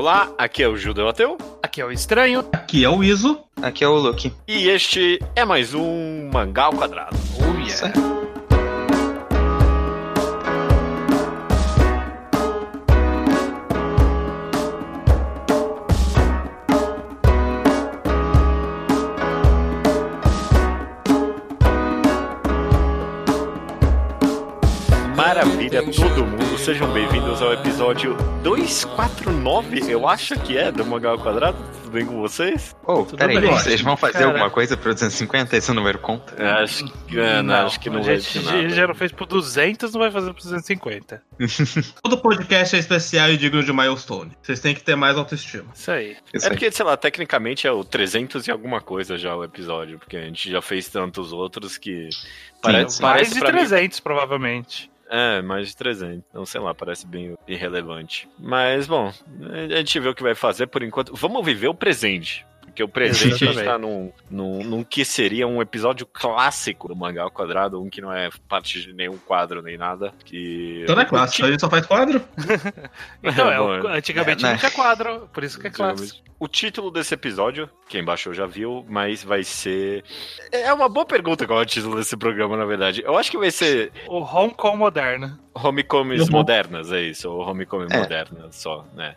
Olá, aqui é o Judeu Ateu. Aqui é o Estranho. Aqui é o Iso. Aqui é o Luke. E este é mais um Mangá ao Quadrado. Oh, yeah. Maravilha, todo mundo. Sejam bem-vindos ao episódio 249, eu acho que é, do Mangá ao Quadrado. Tudo bem com vocês? Oh, peraí, bem. vocês vão fazer Cara. alguma coisa pro 250? Esse número conta? Acho que é, não, acho que não a vai nada. já não fez pro 200, não vai fazer pro 250. Todo podcast é especial e digno de milestone. Vocês têm que ter mais autoestima. Isso aí. Isso É aí. porque, sei lá, tecnicamente é o 300 e alguma coisa já o episódio, porque a gente já fez tantos outros que parece, Mais parece de pra mim- 300, provavelmente. É, mais de 300. Então, sei lá, parece bem irrelevante. Mas, bom, a gente vê o que vai fazer por enquanto. Vamos viver o presente. Porque o presente a gente Exatamente. tá num, num, num que seria um episódio clássico do Mangá ao Quadrado, um que não é parte de nenhum quadro nem nada. Que... Então não é clássico, a gente só faz quadro. Então, é, bom, o- antigamente é, né? não tinha quadro, por isso que é clássico. O título desse episódio, quem baixou já viu, mas vai ser. É uma boa pergunta qual é o título desse programa, na verdade. Eu acho que vai ser O Hong Kong moderno. Homecomes Uhum. modernas, é isso, ou Homecome É. modernas só, né?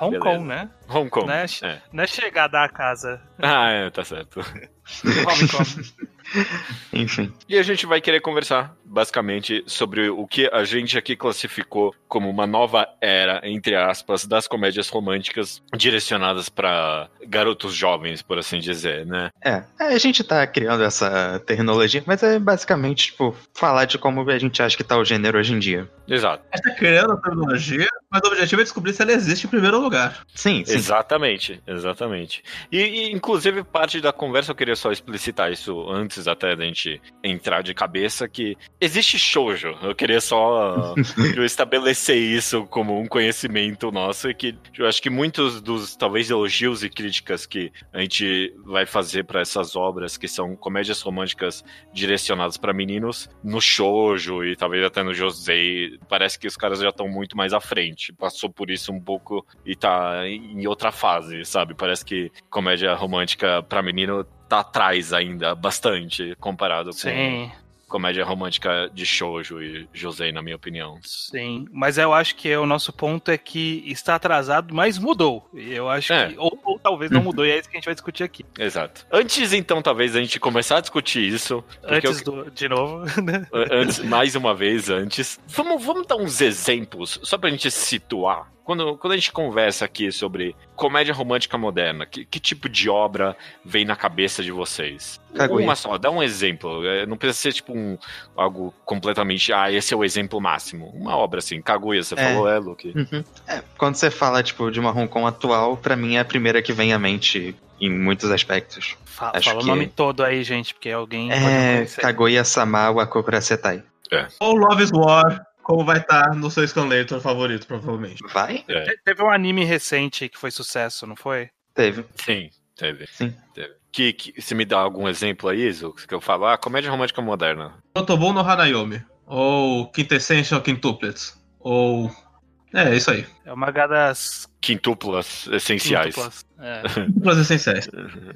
Hong Beleza. Kong, né? Homecome. Né? É. Não é chegada à casa. Ah, é, tá certo. Hong Kong. Enfim. E a gente vai querer conversar, basicamente, sobre o que a gente aqui classificou como uma nova era, entre aspas, das comédias românticas direcionadas para garotos jovens, por assim dizer, né? É, a gente tá criando essa terminologia, mas é basicamente, tipo, falar de como a gente acha que tá o gênero hoje em dia. Exato. A gente tá criando a terminologia, mas o objetivo é descobrir se ela existe em primeiro lugar. Sim, sim. Exatamente, exatamente. E, e, inclusive, parte da conversa eu queria só explicitar isso antes até da gente entrar de cabeça, que existe shoujo. Eu queria só eu estabelecer isso como um conhecimento nosso e que eu acho que muitos dos, talvez, elogios e críticas que a gente vai fazer para essas obras, que são comédias românticas direcionadas para meninos, no shoujo e talvez até no josei, parece que os caras já estão muito mais à frente. Passou por isso um pouco e tá em outra fase, sabe? Parece que comédia romântica pra menino tá atrás ainda, bastante, comparado Sim, com comédia romântica de shoujo e josei, na minha opinião. sim. Mas eu acho que o nosso ponto é que está atrasado, mas mudou. Eu acho É. que. Ou, ou talvez não mudou, e é isso que a gente vai discutir aqui. Exato. Antes, então, talvez a gente começar a discutir isso, Antes eu- do. De novo, né? antes, mais uma vez antes. Vamos, vamos dar uns exemplos, só pra gente situar. Quando, quando a gente conversa aqui sobre comédia romântica moderna, que, que tipo de obra vem na cabeça de vocês? Kaguya. Uma só, dá um exemplo. É, Não precisa ser tipo um, algo completamente. Ah, esse é o exemplo máximo. Uma obra assim. Kaguya, você É. falou, é, Luke? Uhum. É, quando você fala, tipo, de uma Hong Kong atual, pra mim é a primeira que vem à mente em muitos aspectos. Fa- Acho fala que- o nome todo aí, gente, porque alguém É conhecer. Kaguya-sama Wakokura Setai. Ou Love is War, como vai estar no seu Scanlator favorito, provavelmente. Vai? É, Te- Teve um anime recente que foi sucesso, não foi? Teve. sim, teve. Sim. Teve. Que, que, você me dá algum exemplo aí, Iso? Que eu falo, ah, comédia romântica moderna. Otobon no Hanayomi. Ou Quintessential Quintuplets. Ou... É, isso aí. É uma das Quintuplas essenciais. quíntuplas. É. Quintuplas essenciais.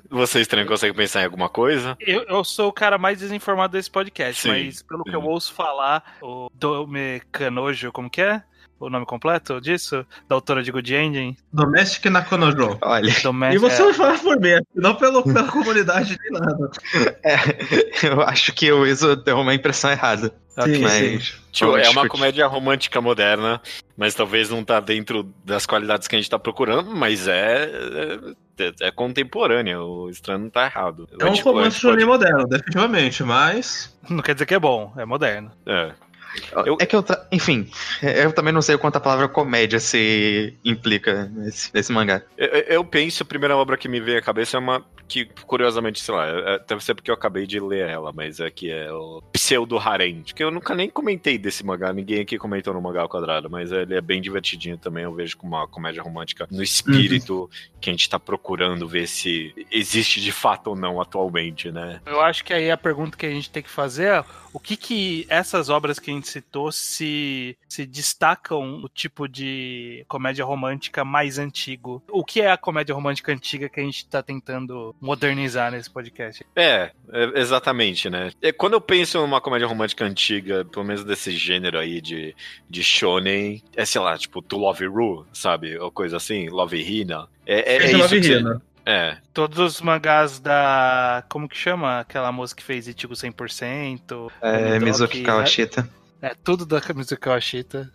Vocês também conseguem pensar em alguma coisa? Eu, eu sou o cara mais desinformado desse podcast, Sim, mas pelo que eu ouço falar, o Dome Canojo, como que é? O nome completo disso? Da autora de Good Ending? Domestic Nakonojo. Olha, Domestic, E você é, vai falar por mim, não pelo, pela comunidade nem nada. é, eu acho que o Iso deu uma impressão errada. ok. Mas. Tipo, vamos é uma comédia romântica moderna, mas talvez não tá dentro das qualidades que a gente tá procurando, mas é. É, é contemporânea, o estranho não tá errado. É um tipo, romance pode- moderno, definitivamente, mas... Não quer dizer que é bom, é moderno. É. Eu- É que eu. tra- Enfim, eu também não sei o quanto a palavra comédia se implica nesse, nesse mangá. Eu, eu penso, a primeira obra que me veio à cabeça é uma que, curiosamente, sei lá, é- deve ser porque eu acabei de ler ela, mas é que é o Pseudo Harem. Que eu nunca nem comentei desse mangá, ninguém aqui comentou no mangá ao quadrado, mas ele é bem divertidinho também. Eu vejo como uma comédia romântica no espírito que a gente tá procurando ver se existe de fato ou não atualmente, né? Eu acho que aí a pergunta que a gente tem que fazer é o que que essas obras que a gente gente citou se, se destacam o tipo de comédia romântica mais antigo. O que é a comédia romântica antiga que a gente tá tentando modernizar nesse podcast? É, é, exatamente, né? É, quando eu penso numa comédia romântica antiga, pelo menos desse gênero aí de, de shonen, é sei lá, tipo To Love Ru, sabe? Ou coisa assim, Love Hina. É, é, é isso Love que você- Hina. É, Todos os mangás da. Como que chama? Aquela moça que fez Ichigo 100%. É, Mizuki Kawashita. É, tudo da Mizuki Kawashita.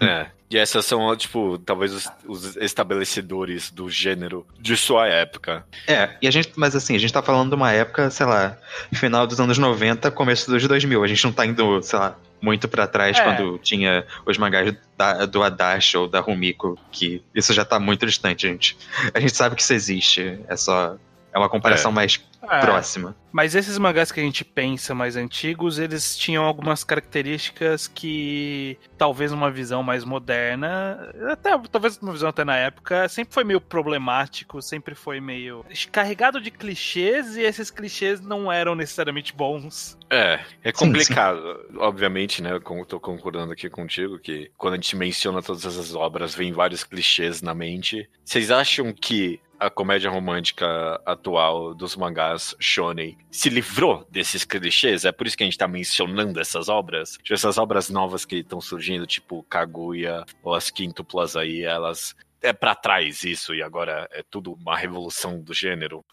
é. E essas são, tipo, talvez os, os estabelecedores do gênero de sua época. É, e a gente, mas assim, a gente tá falando de uma época, sei lá, final dos anos 90, começo dos 2000. A gente não tá indo, sei lá, muito pra trás É. quando tinha os mangás da- do Adachi ou da Rumiko, que isso já tá muito distante, gente. A gente sabe que isso existe, é só. É uma comparação mais É, próxima. Mas esses mangás que a gente pensa mais antigos, eles tinham algumas características que talvez uma visão mais moderna, até talvez uma visão até na época, sempre foi meio problemático, sempre foi meio carregado de clichês e esses clichês não eram necessariamente bons. É, é Sim, complicado. Obviamente, né? Eu tô concordando aqui contigo que quando a gente menciona todas essas obras, vem vários clichês na mente. Vocês acham que a comédia romântica atual dos mangás shonen se livrou desses clichês? É por isso que a gente tá mencionando essas obras? Tipo, essas obras novas que estão surgindo, tipo Kaguya ou as quíntuplas aí, elas... É pra trás isso, e agora é tudo uma revolução do gênero.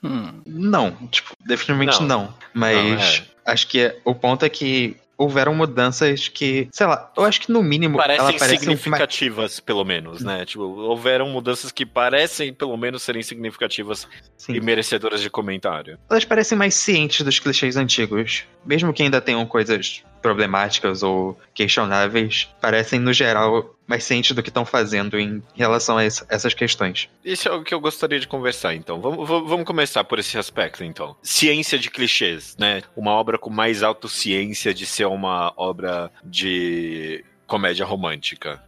Não, tipo, definitivamente Não. não. Mas acho que o ponto é que houveram mudanças que, sei lá, eu acho que no mínimo parecem parece significativas, pelo menos, né? Tipo, houveram mudanças que parecem, pelo menos, serem significativas Sim. e merecedoras de comentário. Elas parecem mais cientes dos clichês antigos. Mesmo que ainda tenham coisas problemáticas ou questionáveis, parecem, no geral, mais cientes do que estão fazendo em relação a essa- essas questões. Isso é o que eu gostaria de conversar, então. Vamos vamos começar por esse aspecto, então. Ciência de clichês, né? Uma obra com mais autociência de ser uma obra de comédia romântica.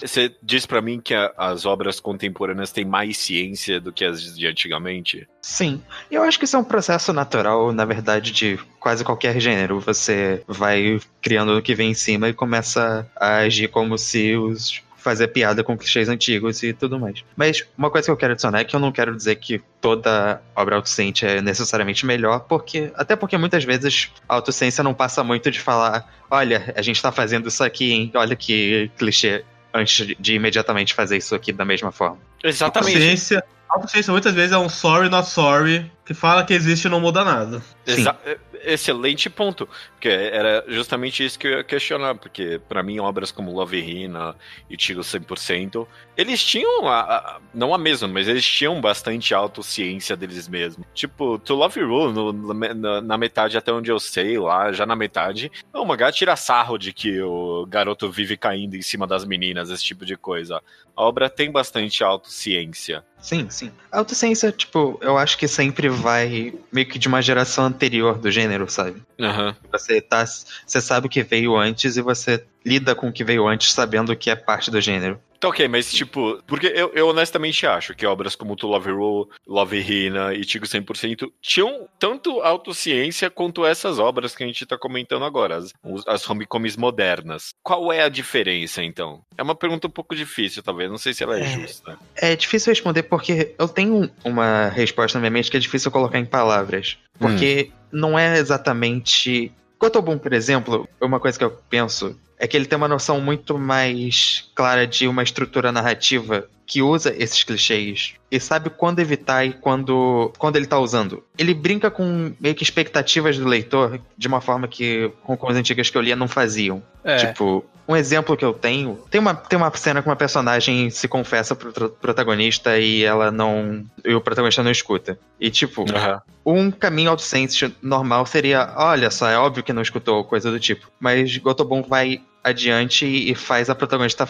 Você diz pra mim que a- as obras contemporâneas têm mais ciência do que as de antigamente? Sim, eu acho que isso é um processo natural, na verdade, de quase qualquer gênero. Você vai criando o que vem em cima e começa a agir como se os fazer piada com clichês antigos e tudo mais. Mas uma coisa que eu quero adicionar é que eu não quero dizer que toda obra autociente é necessariamente melhor, porque até porque muitas vezes a autociência não passa muito de falar, olha, a gente tá fazendo isso aqui, hein? Olha que clichê antes de, de imediatamente fazer isso aqui da mesma forma. Exatamente. Autociência, autociência muitas vezes é um sorry not sorry, que fala que existe e não muda nada. Sim. Exa- é- Excelente ponto. Porque era justamente isso que eu ia questionar. Porque, pra mim, obras como Love Hina e Tigo 100%, eles tinham, a, a- não a mesma, mas eles tinham bastante autociência deles mesmos. Tipo, To Love You, no- na, na metade, até onde eu sei, lá, já na metade, o mangá tira sarro de que o garoto vive caindo em cima das meninas, esse tipo de coisa. A obra tem bastante autociência. Sim, sim. A autociência, tipo, eu acho que sempre vai meio que de uma geração anterior do gênero, sabe? Aham. Você tá. Você sabe o que veio antes e você lida com o que veio antes sabendo que é parte do gênero. Tá ok, mas tipo, porque eu, eu honestamente acho que obras como To Love Roll, Love Hina e Tigo 100% tinham tanto autociência quanto essas obras que a gente tá comentando agora, as, as homecoms modernas. Qual é a diferença então? É uma pergunta um pouco difícil, talvez, não sei se ela é, É. justa. É difícil responder porque eu tenho uma resposta na minha mente que é difícil colocar em palavras. Porque não é exatamente. Kotobun, por exemplo, uma coisa que eu penso é que ele tem uma noção muito mais clara de uma estrutura narrativa que usa esses clichês e sabe quando evitar e quando, quando ele tá usando. Ele brinca com meio que expectativas do leitor de uma forma que com coisas antigas que eu lia não faziam. É. Tipo, um exemplo que eu tenho. Tem uma, tem uma cena que uma personagem se confessa pro protagonista e ela não. E o protagonista não escuta. E, tipo, Aham. um caminho autosense normal seria: olha só, é óbvio que não escutou, coisa do tipo. Mas Gotobon vai adiante e faz a protagonista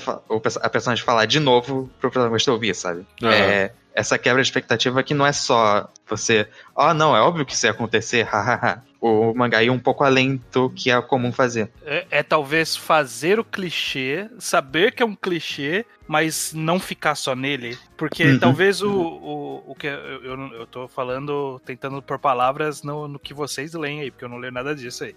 a personagem falar de novo pro protagonista ouvir, sabe? Aham. É, essa quebra de expectativa que não é só você, oh não, é óbvio que isso ia acontecer, hahaha. O mangá ia um pouco além do que é comum fazer. É, é, talvez fazer o clichê, saber que é um clichê, mas não ficar só nele. Porque uhum. talvez o, o, o que eu, eu, eu tô falando, tentando por palavras no, no que vocês leem aí, porque eu não leio nada disso aí.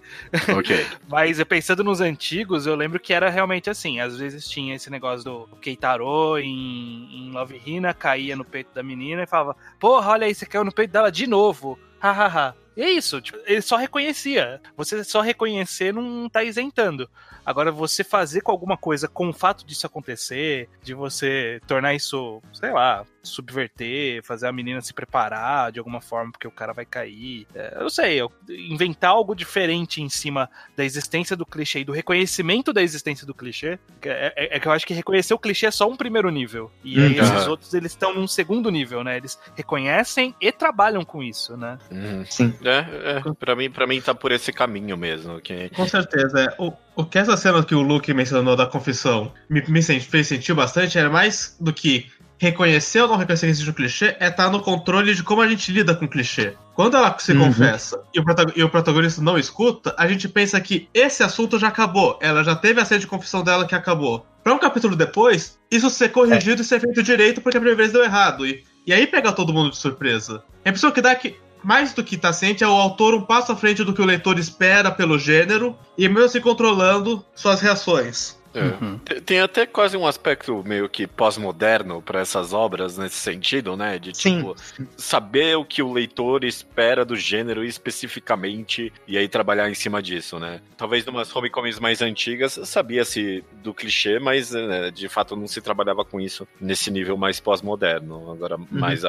Ok. mas pensando nos antigos, eu lembro que era realmente assim. Às vezes tinha esse negócio do Keitaro em, em Love Hina, caía no peito da menina e falava: Porra, olha aí, você caiu no peito dela de novo. Hahaha. E é isso, tipo, ele só reconhecia. Você só reconhecer não tá isentando. Agora, você fazer com alguma coisa com o fato disso acontecer, de você tornar isso, sei lá, subverter, fazer a menina se preparar de alguma forma porque o cara vai cair. É, eu sei, eu, inventar algo diferente em cima da existência do clichê e do reconhecimento da existência do clichê. É, é, é que eu acho que reconhecer o clichê é só um primeiro nível. E aí uhum. esses outros eles estão num segundo nível, né? Eles reconhecem e trabalham com isso, né? Uhum. Sim. É, é, pra, mim, pra mim tá por esse caminho mesmo. Que... Com certeza. É. O, o que essa cena que o Luke mencionou da confissão me, me fez sentir bastante era mais do que reconhecer ou não reconhecer que existe um clichê é estar tá no controle de como a gente lida com o clichê. Quando ela se uhum. confessa e o, e o, protagonista não escuta, a gente pensa que esse assunto já acabou. Ela já teve a cena de confissão dela que acabou. Para um capítulo depois, isso ser corrigido é. e ser feito direito porque a primeira vez deu errado. E, e aí pega todo mundo de surpresa. A impressão que dá é que mais do que tá ciente, é o autor um passo à frente do que o leitor espera pelo gênero e mesmo se controlando suas reações. É. Uhum. Tem até quase um aspecto meio que pós-moderno para essas obras nesse sentido, né? De tipo, Sim. saber o que o leitor espera do gênero especificamente e aí trabalhar em cima disso, né? Talvez numas homecomics mais antigas sabia-se do clichê, mas né, de fato não se trabalhava com isso nesse nível mais pós-moderno. Agora, uhum. mais,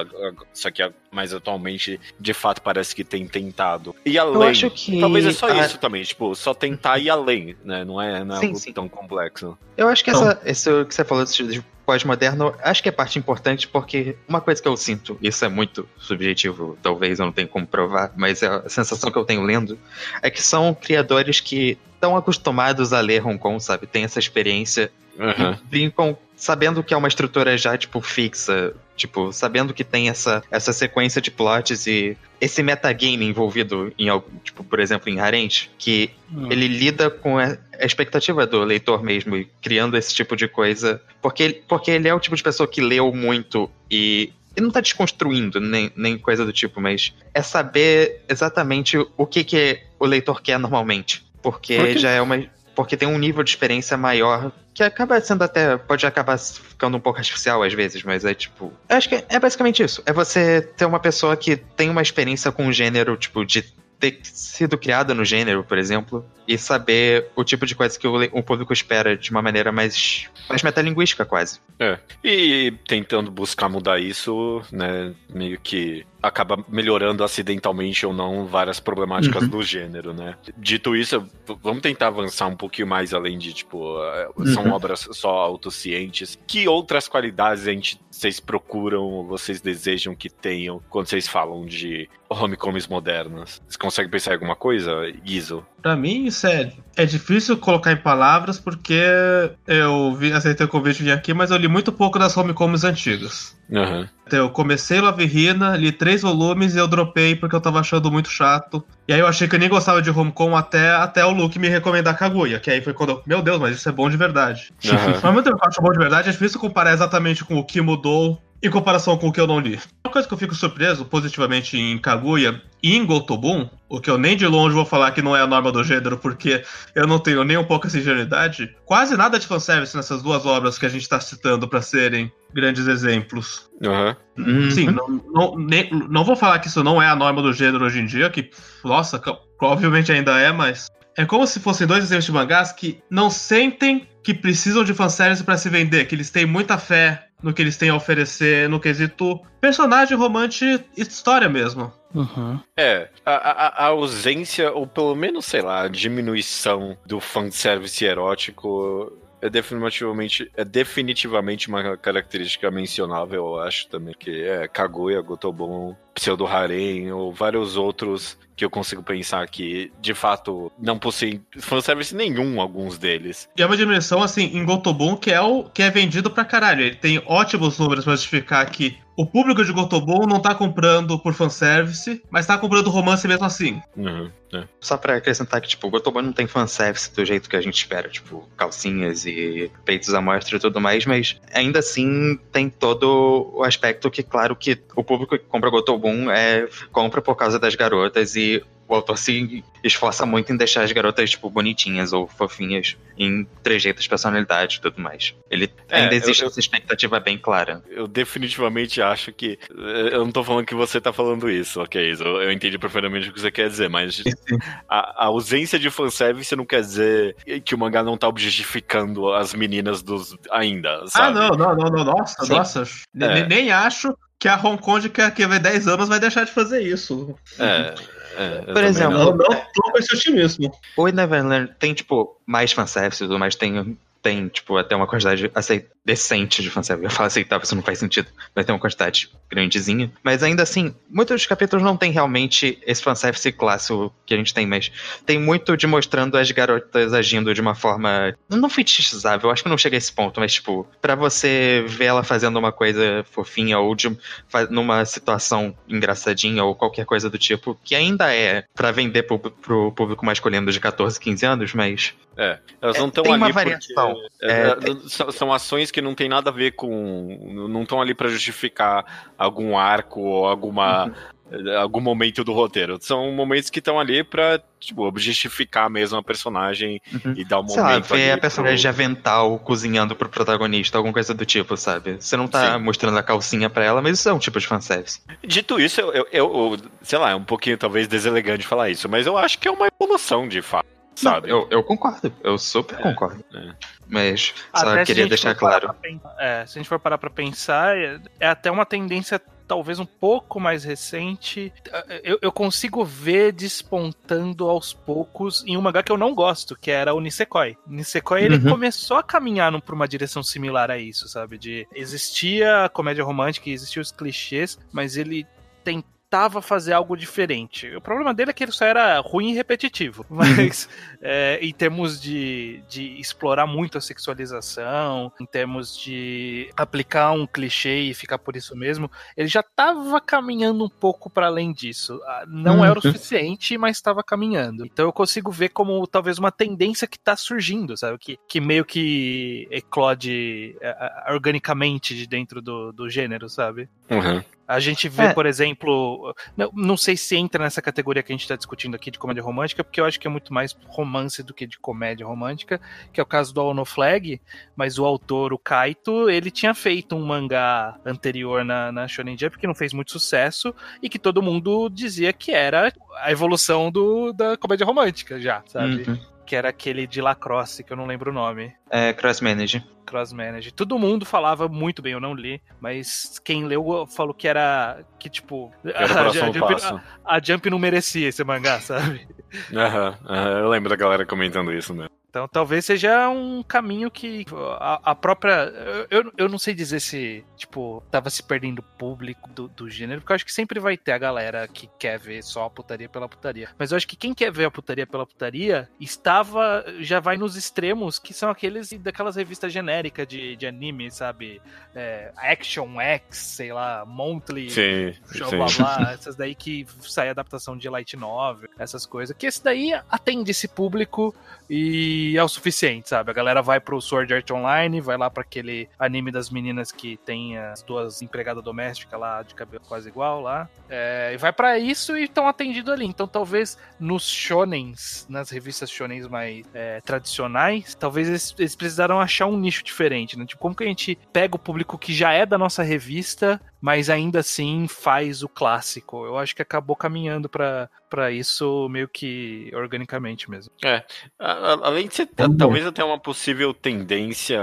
só que mais atualmente, de fato, parece que tem tentado. E além. Eu acho que... Talvez é só isso também, tipo, só tentar ir além, né? Não é, não é sim, algo sim. tão complexo. Eu acho que essa, esse que você falou de pós-moderno, acho que é parte importante porque uma coisa que eu sinto, isso é muito subjetivo, talvez eu não tenha como provar, mas é a sensação que eu tenho lendo, é que são criadores que estão acostumados a ler Hong Kong, sabe? Tem essa experiência uhum. e brincam sabendo que é uma estrutura já, tipo, fixa, tipo, sabendo que tem essa, essa sequência de plots e esse metagame envolvido em algo, tipo, por exemplo, em Harente, que hum. ele lida com a expectativa do leitor mesmo e criando esse tipo de coisa, porque, porque ele é o tipo de pessoa que leu muito e ele não tá desconstruindo nem, nem coisa do tipo, mas é saber exatamente o que, que o leitor quer normalmente. Porque Por já é uma porque tem um nível de experiência maior que acaba sendo até. pode acabar ficando um pouco artificial às vezes, mas é tipo. Acho que é basicamente isso. É você ter uma pessoa que tem uma experiência com o gênero, tipo, de ter sido criada no gênero, por exemplo, e saber o tipo de coisa que o, o público espera de uma maneira mais, mais metalinguística, quase. É. E tentando buscar mudar isso, né, meio que acaba melhorando acidentalmente ou não várias problemáticas uhum. do gênero, né? Dito isso, vamos tentar avançar um pouquinho mais além de, tipo, é, são uhum. obras só autocientes. Que outras qualidades a gente, vocês procuram, vocês desejam que tenham quando vocês falam de homecoms modernas? Você consegue pensar em alguma coisa, Guizo? Pra mim, sério, é difícil colocar em palavras porque eu vi, aceitei o convite de vir aqui, mas eu li muito pouco das homecoms antigas. Uhum. Então, eu comecei Love Hina, li três volumes e eu dropei porque eu tava achando muito chato. E aí eu achei que eu nem gostava de homecom até, até o Luke me recomendar Kaguya, que aí foi quando eu, meu Deus, mas isso é bom de verdade. Uhum. Mas muito eu acho bom de verdade, é difícil comparar exatamente com o que mudou em comparação com o que eu não li. Uma coisa que eu fico surpreso positivamente em Kaguya e em Gotobun, o que eu nem de longe vou falar que não é a norma do gênero, porque eu não tenho nem um pouco essa ingenuidade, quase nada de fanservice nessas duas obras que a gente está citando para serem grandes exemplos. Uhum. Sim, não, não, nem, não vou falar que isso não é a norma do gênero hoje em dia, que, nossa, obviamente ainda é, mas é como se fossem dois exemplos de mangás que não sentem que precisam de fanservice para se vender, que eles têm muita fé no que eles têm a oferecer no quesito personagem, romance e história mesmo. Uhum. É, a, a, a, ausência, ou pelo menos, sei lá, a diminuição do fanservice erótico é definitivamente, é definitivamente uma característica mencionável, eu acho também, que é Kaguya, Gotobon, Pseudo Harem ou vários outros que eu consigo pensar que, de fato, não possuem fanservice nenhum, alguns deles. E é uma dimensão, assim, em Gotobon que é o que é vendido pra caralho. Ele tem ótimos números pra justificar que o público de Gotobon não tá comprando por fanservice, mas tá comprando romance mesmo assim. Uhum, é. Só pra acrescentar que, tipo, o Gotobon não tem fanservice do jeito que a gente espera, tipo, calcinhas e peitos à mostra e tudo mais, mas ainda assim tem todo o aspecto que, claro, que o público que compra Gotobon é, compra por causa das garotas e o autor se esforça muito em deixar as garotas, tipo, bonitinhas ou fofinhas em trejeitos, personalidade e tudo mais. Ele É, ainda existe eu- essa expectativa bem clara. Eu definitivamente acho que. Eu não tô falando que você tá falando isso, ok? Eu, eu entendi perfeitamente o que você quer dizer, mas a, a ausência de fanservice não quer dizer que o mangá não tá objetificando as meninas dos ainda, Ah, sabe? não, não, não, não. Nossa, Sim. nossa. É. Nem acho que a Hong Kong, que quer ver 10 anos, vai deixar de fazer isso. É, é, Por exemplo, não. Não, não tô com esse otimismo. O Neverland tem, tipo, mais fanservice e tudo mais, tem, tem, tipo, até uma quantidade decente de fanservice. Eu falo aceitável, isso não faz sentido, mas tem uma quantidade grandezinha. Mas ainda assim, muitos dos capítulos não tem realmente esse fanservice clássico que a gente tem, mas tem muito de mostrando as garotas agindo de uma forma. Não fetichizável, acho que não chega a esse ponto, mas, tipo, pra você ver ela fazendo uma coisa fofinha ou de, numa situação engraçadinha ou qualquer coisa do tipo, que ainda é pra vender pro, pro público masculino de 14, 15 anos, mas É, elas não É, estão tem ali uma variação. é, É, é, são, são ações que não tem nada a ver com. Não estão ali pra justificar algum arco ou alguma. Uhum. Algum momento do roteiro. São momentos que estão ali pra, tipo, objetificar mesmo a personagem Uhum. e dar um sei lá, momento. ver ali a personagem de pro- avental cozinhando pro protagonista, alguma coisa do tipo, sabe? Você não tá Sim. mostrando a calcinha pra ela, mas isso é um tipo de fanservice. Dito isso, eu, eu- eu- sei lá, é um pouquinho talvez deselegante falar isso, mas eu acho que é uma evolução de fato, sabe? Eu, eu concordo, eu super concordo. é. Mas só Até queria deixar claro. pra pen- é, se a gente for parar pra pensar, é, é até uma tendência talvez um pouco mais recente. Eu, eu consigo ver despontando aos poucos em um mangá que eu não gosto, que era o Nisekoi. Nisekoi, ele Uhum. começou a caminhar num- pra uma direção similar a isso, sabe? De existia a comédia romântica, existiam os clichês, mas ele tentava fazer algo diferente. O problema dele é que ele só era ruim e repetitivo. Mas é, em termos de, de explorar muito a sexualização, em termos de aplicar um clichê e ficar por isso mesmo, ele já estava caminhando um pouco para além disso. Ah, Não era o Uhum. suficiente, mas estava caminhando. Então eu consigo ver como talvez uma tendência que está surgindo, sabe? Que, que meio que eclode é, é, organicamente de dentro do, do gênero, sabe? Uhum. A gente vê, É. por exemplo, não, não sei se entra nessa categoria que a gente está discutindo aqui de comédia romântica, porque eu acho que é muito mais romance do que de comédia romântica, que é o caso do Ono Flag, mas o autor, o Kaito, ele tinha feito um mangá anterior na, na Shonen Jump que não fez muito sucesso e que todo mundo dizia que era a evolução do, da comédia romântica já, sabe? Uhum. Que era aquele de Lacrosse, que eu não lembro o nome. É, cross manage. Cross Manage. Todo mundo falava muito bem, eu não li, mas quem leu falou que era. que tipo. Era o a, próximo Jump, passo. a- a Jump não merecia esse mangá, sabe? Aham, aham, eu lembro da galera comentando isso mesmo. Então talvez seja um caminho que a, a própria. Eu, eu não sei dizer se, tipo, tava se perdendo público do, do gênero, porque eu acho que sempre vai ter a galera que quer ver só a putaria pela putaria. Mas eu acho que quem quer ver a putaria pela putaria estava. já vai nos extremos, que são aqueles daquelas revistas genéricas de, de anime, sabe? É, Action X, sei lá, Monthly. Sim, Blá, sim. blá, blá, essas daí que sai adaptação de light novel, essas coisas. Que esse daí atende esse público e é o suficiente, sabe? A galera vai pro Sword Art Online, vai lá pra aquele anime das meninas que tem as duas empregadas domésticas lá de cabelo quase igual lá. É, e vai pra isso e estão atendidos ali. Então talvez nos shonens, nas revistas shonens mais é, tradicionais, talvez eles, eles precisaram achar um nicho diferente, né? Tipo, como que a gente pega o público que já é da nossa revista, mas ainda assim faz o clássico? Eu acho que acabou caminhando pra pra isso meio que organicamente mesmo. A- Além de ser Uhum. talvez até uma possível tendência,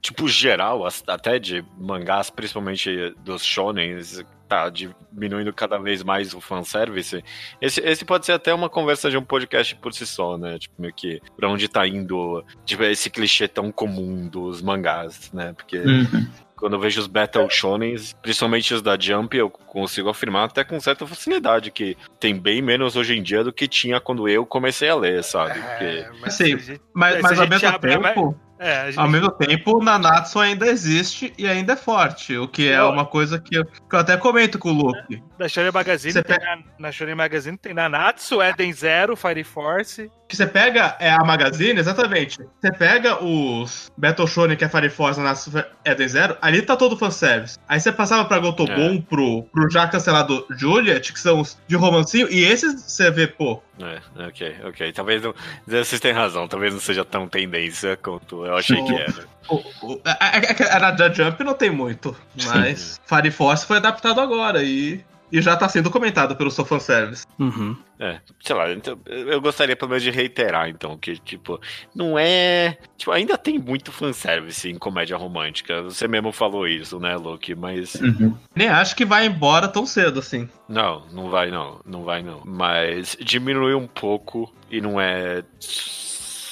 tipo, geral, até de mangás, principalmente dos shonens, tá diminuindo cada vez mais o fanservice. Esse, esse pode ser até uma conversa de um podcast por si só, né? Tipo, meio que pra onde tá indo tipo, esse clichê tão comum dos mangás, né? Porque Uhum. Quando eu vejo os Battle Shonens, principalmente os da Jump, eu consigo afirmar até com certa facilidade que tem bem menos hoje em dia do que tinha quando eu comecei a ler, sabe? Porque... É, mas Assim, Mas, mas a ao mesmo a tempo. É, a gente- Ao mesmo tempo, Nanatsu ainda existe e ainda é forte, o que é uma coisa que eu, que eu até comento com o Luke. Na Shonen Magazine, Você tem na, na Shonen Magazine tem Nanatsu, Eden Zero, Fire Force. Que você pega é, a Magazine, exatamente. Você pega os Battle Shonen, que é Fire Force, Nanatsu Eden Zero, ali tá todo fanservice. Aí você passava pra Gotobon, pro, pro já cancelado Juliet, que são os de romancinho, e esses você vê, pô, É, ok, ok. Talvez não. Vocês têm razão, talvez não seja tão tendência quanto eu achei que era. O, o, a, a, a, a Jump não tem muito, mas Fire Force foi adaptado agora e, e já tá sendo comentado pelo seu fanservice. Uhum. É, sei lá, então, eu gostaria pelo menos de reiterar, então, que, tipo, não é. Tipo, ainda tem muito fanservice em comédia romântica. Você mesmo falou isso, né, Luke? Mas. Uhum. Nem acho que vai embora tão cedo assim. Não, não vai não, não vai não. Mas diminuiu um pouco e não é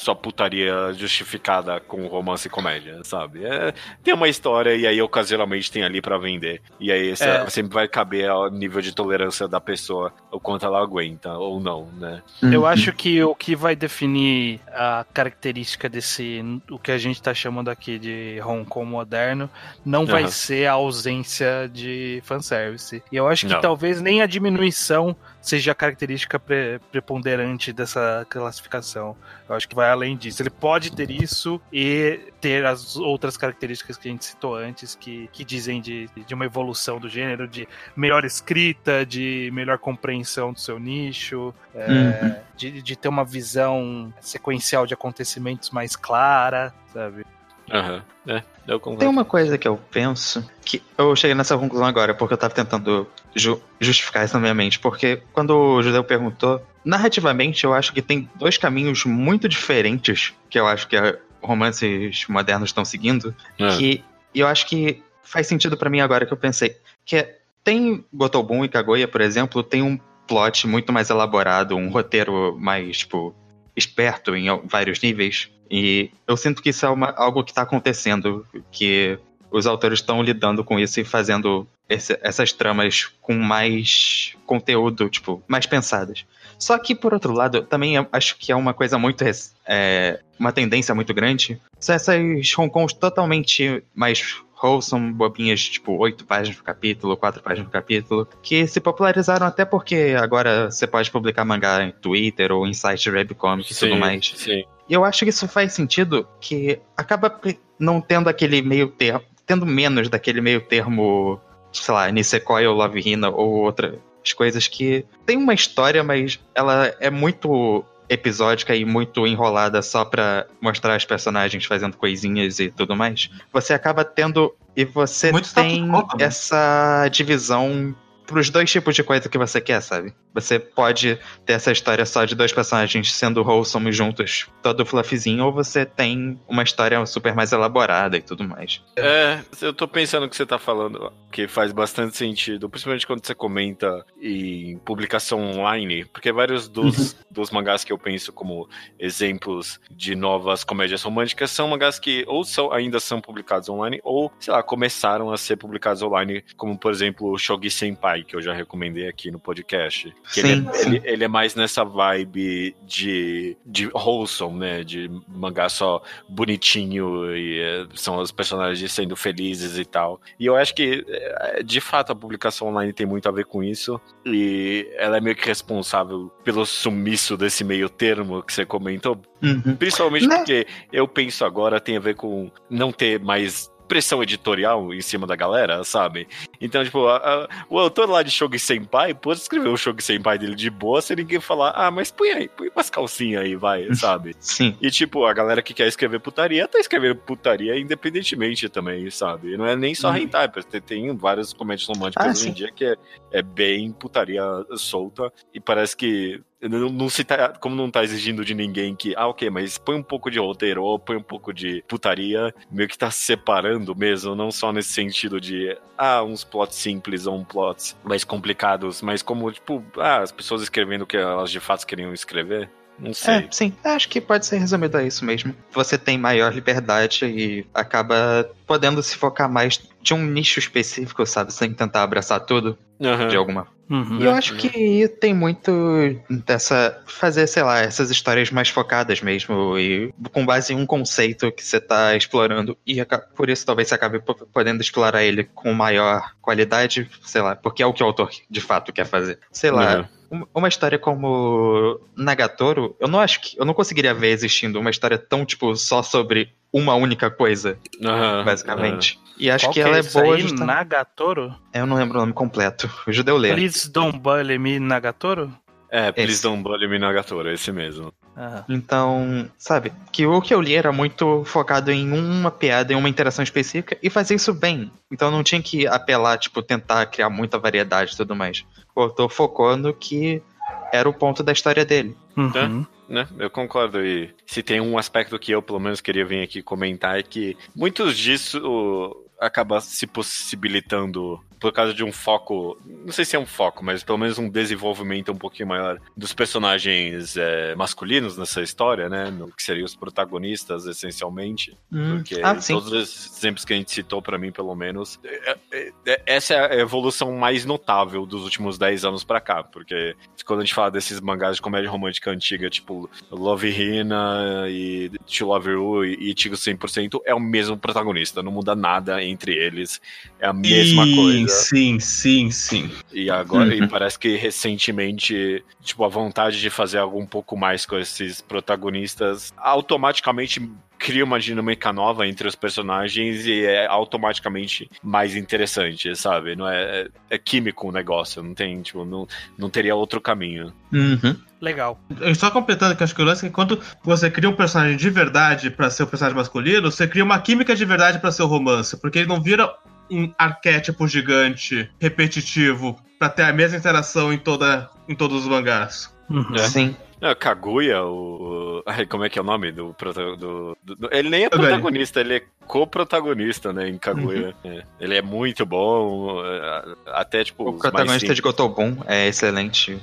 só putaria justificada com romance e comédia, sabe? É, tem uma história e aí ocasionalmente tem ali pra vender. E aí essa- É. sempre vai caber ao nível de tolerância da pessoa, o quanto ela aguenta ou não, né? Eu Uhum. acho que o que vai definir a característica desse, o que a gente tá chamando aqui de Hong Kong moderno, não vai Aham. ser a ausência de fanservice. E eu acho que Não. talvez nem a diminuição seja a característica pre- preponderante dessa classificação. Eu acho que vai além disso. Ele pode ter isso e ter as outras características que a gente citou antes, que, que dizem de, de uma evolução do gênero, de melhor escrita, de melhor compreensão do seu nicho, é, Uhum. de, de ter uma visão sequencial de acontecimentos mais clara, sabe? Aham, é, eu concordo. Tem uma coisa que eu penso que eu cheguei nessa conclusão agora porque eu tava tentando ju- justificar isso na minha mente. Porque quando o Judeu perguntou, narrativamente eu acho que tem dois caminhos muito diferentes que eu acho que romances modernos estão seguindo. É. Que eu acho que faz sentido pra mim agora que eu pensei. Que é, tem Gotobun e Kaguya, por exemplo, tem um plot muito mais elaborado, um roteiro mais, tipo, esperto em vários níveis. E eu sinto que isso é uma- algo que tá acontecendo, que os autores estão lidando com isso e fazendo esse- essas tramas com mais conteúdo, tipo, mais pensadas. Só que, por outro lado, também acho que é uma coisa muito. É, uma tendência muito grande. São essas Hong Kongs totalmente mais wholesome, bobinhas, tipo, oito páginas por capítulo, quatro páginas por capítulo, que se popularizaram até porque agora você pode publicar mangá em Twitter ou em site de webcomic e tudo mais. Sim. E eu acho que isso faz sentido que acaba não tendo aquele meio termo, tendo menos daquele meio termo, sei lá, Nisekoi ou Love Hina ou outras coisas que tem uma história, mas ela é muito episódica e muito enrolada só pra mostrar os personagens fazendo coisinhas e tudo mais. Você acaba tendo e você Muito tem também. essa divisão pros dois tipos de coisa que você quer, sabe? Você pode ter essa história só de dois personagens sendo wholesome juntos, todo fluffzinho, ou você tem uma história super mais elaborada e tudo mais. É, eu tô pensando o que você tá falando, que faz bastante sentido, principalmente quando você comenta em publicação online, porque vários dos, dos mangás que eu penso como exemplos de novas comédias românticas são mangás que ou são, ainda são publicados online, ou, sei lá, começaram a ser publicados online, como por exemplo o Shogi Senpai, que eu já recomendei aqui no podcast. Sim, ele, é, sim. ele- ele é mais nessa vibe de, de wholesome, né? De mangá só bonitinho e é, são os personagens sendo felizes e tal. E eu acho que, é, de fato, a publicação online tem muito a ver com isso. E ela é meio que responsável pelo sumiço desse meio termo que você comentou. Uhum. Principalmente Né? porque eu penso agora tem a ver com não ter mais pressão editorial em cima da galera, sabe? Então, tipo, a- a- o autor lá de Shogi Senpai pode escrever o Shogi Senpai dele de boa sem ninguém falar, ah, mas põe aí, põe umas calcinhas aí, vai, sabe? Sim. E, tipo, a galera que quer escrever putaria tá escrevendo putaria independentemente também, sabe? Não é nem só Uhum. hentai, tem, tem várias comédias românticas Ah, hoje em dia que é, é bem putaria solta e parece que não, não se tá, como não tá exigindo de ninguém que, ah, ok, mas põe um pouco de roteiro ou põe um pouco de putaria, meio que tá se separando mesmo, não só nesse sentido de, ah, uns plots simples ou um plots mais complicados, mas como, tipo, ah, as pessoas escrevendo o que elas de fato queriam escrever. Não sei. É, sim, acho que pode ser resumido a isso mesmo. Você tem maior liberdade e acaba podendo se focar mais de um nicho específico, sabe? Sem tentar abraçar tudo Aham. de alguma Uhum. E eu acho que tem muito dessa. fazer, sei lá, essas histórias mais focadas mesmo. E com base em um conceito que você tá explorando. E por isso talvez você acabe po- podendo explorar ele com maior qualidade, sei lá, porque é o que o autor de fato quer fazer. Sei lá. Uhum. Um- Uma história como Nagatoro, eu não acho que. Eu não conseguiria ver existindo uma história tão, tipo, só sobre uma única coisa, basicamente. E acho Qual que ela é esse boa aí? justamente. Nagatoro? Eu não lembro o nome completo. O judeu ler. Please don't bully me, Nagatoro? É, Please Esse. Don't Bully Me Nagatoro, esse mesmo. Ah. Então, sabe, que o que eu li era muito focado em uma piada, em uma interação específica, e fazer isso bem. Então não tinha que apelar, tipo, tentar criar muita variedade e tudo mais. O autor focou no que era o ponto da história dele. Uhum. Né? Eu concordo. E se tem um aspecto que eu, pelo menos, queria vir aqui comentar é que muitos disso acaba se possibilitando por causa de um foco, não sei se é um foco, mas pelo menos um desenvolvimento um pouquinho maior dos personagens é, masculinos nessa história, né? No que seriam os protagonistas, essencialmente. Porque ah, todos esses exemplos que a gente citou, pra mim, pelo menos, é- é- é- essa é a evolução mais notável dos últimos 10 anos pra cá. Porque quando a gente fala desses mangás de comédia romântica antiga, tipo Love Hina e To Love You e Tigo 100%, é o mesmo protagonista, não muda nada entre eles, é a mesma coisa. Sim, sim, sim. E agora, e Uhum. parece que recentemente, tipo, a vontade de fazer algo um pouco mais com esses protagonistas automaticamente cria uma dinâmica nova entre os personagens e é automaticamente mais interessante, sabe? Não é, é, é químico o negócio, não tem, tipo, não, não teria outro caminho. Uhum. Legal. Eu Só completando que acho que o lance é que quando você cria um personagem de verdade pra ser o personagem masculino, você cria uma química de verdade pra ser o romance, porque ele não vira um arquétipo gigante, repetitivo, pra ter a mesma interação em, toda, em todos os mangás. Uhum. É. Sim. É, Kaguya, o. Ai, como é que é o nome do, Ele nem é protagonista, ele é co-protagonista, né, em Kaguya. É. Ele é muito bom, é, até tipo. O protagonista de simples. Gotobun é excelente.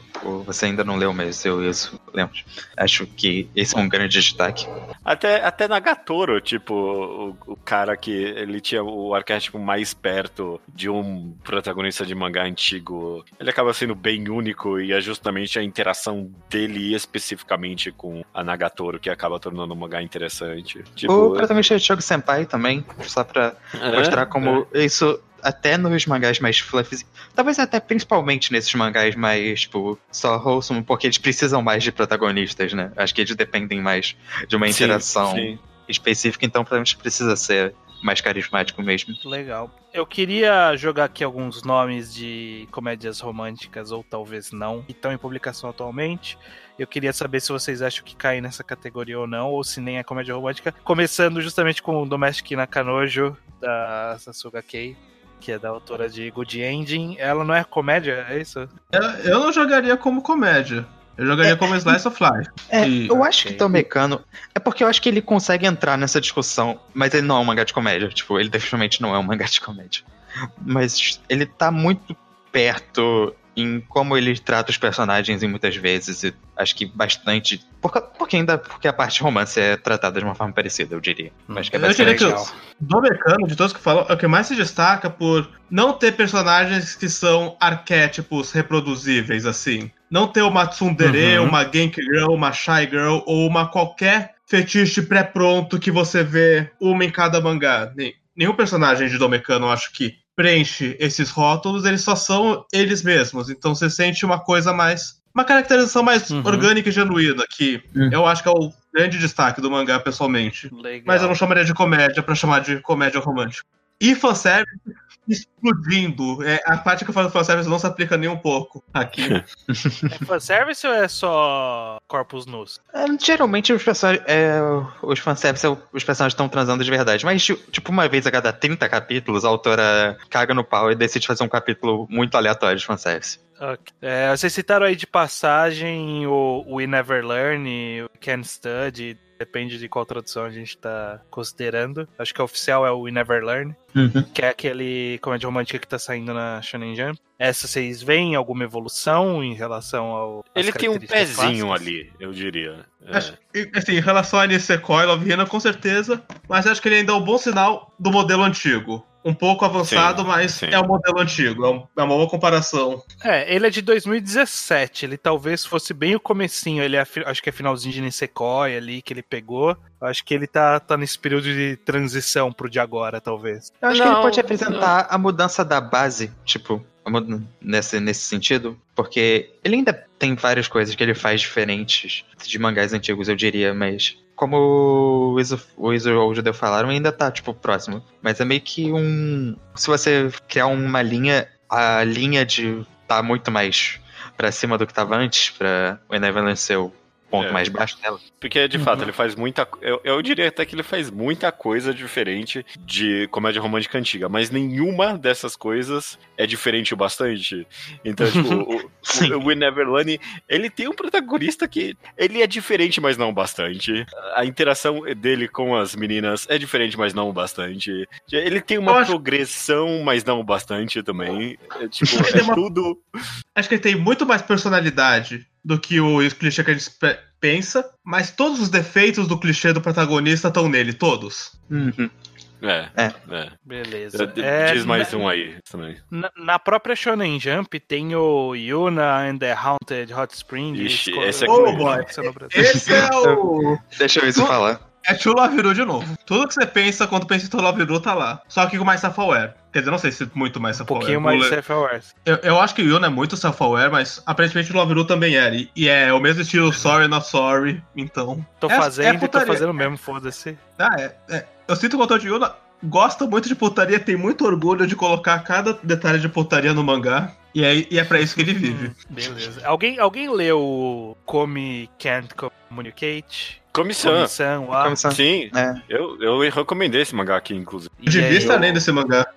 Você ainda não leu, mas eu isso lembro. Acho que esse é um grande destaque. Até, até Nagatoro, tipo, o, o cara que ele tinha o arquétipo mais perto de um protagonista de mangá antigo. Ele acaba sendo bem único e é justamente a interação dele especificamente com a Nagatoro que acaba tornando o mangá interessante. Tipo, o protagonista de Chogo Senpai também, só pra é, mostrar como isso até nos mangás mais fluffy, talvez até principalmente nesses mangás mais, tipo, só wholesome, porque eles precisam mais de protagonistas, né? Acho que eles dependem mais de uma Sim, interação sim. específica, então provavelmente precisa ser mais carismático mesmo. Legal. Eu queria jogar aqui alguns nomes de comédias românticas, ou talvez não, que estão em publicação atualmente. Eu queria saber se vocês acham que caem nessa categoria ou não, ou se nem é comédia romântica. Começando justamente com o Domestic Nakanojo, da Sasuga Kei, que é da autora de Good Ending. Ela não é comédia, é isso? Eu, eu não jogaria como comédia. Eu jogaria como Slice of Life. É, E- eu acho que ok. Tomekano. É porque eu acho que ele consegue entrar nessa discussão, mas ele não é um mangá de comédia. Tipo, ele definitivamente não é um mangá de comédia. Mas ele tá muito perto em como ele trata os personagens em muitas vezes. E acho que bastante. Porque, porque ainda porque a parte romance é tratada de uma forma parecida, eu diria. Acho que é Eu diria que legal. Do Mecano, de todos que falam, é o que mais se destaca por não ter personagens que são arquétipos reproduzíveis, assim. Não ter uma Tsundere, Uhum. uma Genki Girl, uma Shy Girl ou uma qualquer fetiche pré-pronto que você vê uma em cada mangá. Nem- Nenhum personagem de Domecano, eu acho que preenche esses rótulos, eles só são eles mesmos. Então você sente uma coisa mais. Uma caracterização mais Uhum. orgânica e genuína, que Uhum. eu acho que é o grande destaque do mangá, pessoalmente. Legal. Mas eu não chamaria de comédia pra chamar de comédia romântica. E fanservice explodindo. É, a parte que eu falo de fanservice não se aplica nem um pouco aqui. É fanservice ou é só corpos nus? É, geralmente os personagens. É, os fanservice, os personagens estão transando de verdade. Mas, ti- tipo, uma vez a cada 30 capítulos, a autora caga no pau e decide fazer um capítulo muito aleatório de fanservice. Ok. É, vocês citaram aí de passagem o We Never Learn, o Can Study. Depende de qual tradução a gente tá considerando. Acho que a oficial é o We Never Learn, Uhum. que é aquele comédia romântica que tá saindo na Shonen Jump. Essa vocês veem alguma evolução em relação ao. Ele tem um pezinho clássicas? ali, eu diria. É. Acho- assim, em relação a Nisekoi Love Hina, com certeza, mas acho que ele ainda é um bom sinal do modelo antigo. Um pouco avançado, Sim, mas sim. é o modelo antigo. É, um- é uma boa comparação. É, ele é de 2017. Ele talvez fosse bem o comecinho. Ele é, acho que é finalzinho de Nisekoi ali que ele pegou. Acho que ele tá, tá nesse período de transição pro de agora, talvez. Eu acho que Não, ele pode representar a mudança da base, tipo, nesse, nesse sentido, porque ele ainda tem várias coisas que ele faz diferentes de mangás antigos, eu diria, mas como o Iso, ou o Judeu falaram, ainda tá, tipo, próximo. Mas é meio que um. Se você criar uma linha, a linha de tá muito mais pra cima do que tava antes, pra Neverland ser o ponto É. mais baixo dela. Porque, de fato, Uhum. ele faz muita. Eu, eu diria até que ele faz muita coisa diferente de comédia romântica antiga, mas nenhuma dessas coisas é diferente o bastante. Então, tipo, o, o, o We Neverland, ele tem um protagonista que. Ele é diferente, mas não bastante. A interação dele com as meninas é diferente, mas não bastante. Ele tem uma acho- progressão, mas não bastante também. É, tipo, é uma- tudo. Acho que ele tem muito mais personalidade do que o clichê que a gente pe- pensa, mas todos os defeitos do clichê do protagonista estão nele, todos. Uhum. É, É. é. Beleza. É, Diz mais na, um aí também. na, na própria Shonen Jump tem o Yuna and the Haunted Hot Springs. Ixi, esse é Oh, boy. Esse é o. Deixa eu isso falar. É True Love Ru de novo. Tudo que você pensa quando pensa em True Love Ru tá lá. Só que com mais self-aware. Quer dizer, não sei se muito mais Um self-aware. pouquinho mais ler- self-aware. Eu, eu acho que o Yuna é muito self-aware, mas aparentemente o Love Ru também é. E, e é o mesmo estilo Sorry Not Sorry, então. Tô É- é fazendo e tô fazendo mesmo, foda-se. Ah, é, é. Eu sinto que o autor de Yuna gosta muito de putaria, tem muito orgulho de colocar cada detalhe de putaria no mangá. E é, e é pra isso que ele vive. Hum, beleza. Alguém, alguém leu o Come Can't Communicate? Comissão. Comissão lá. Comissão. Sim, É, eu, eu recomendei esse mangá aqui, inclusive. E Eu devia aí, estar lendo esse mangá.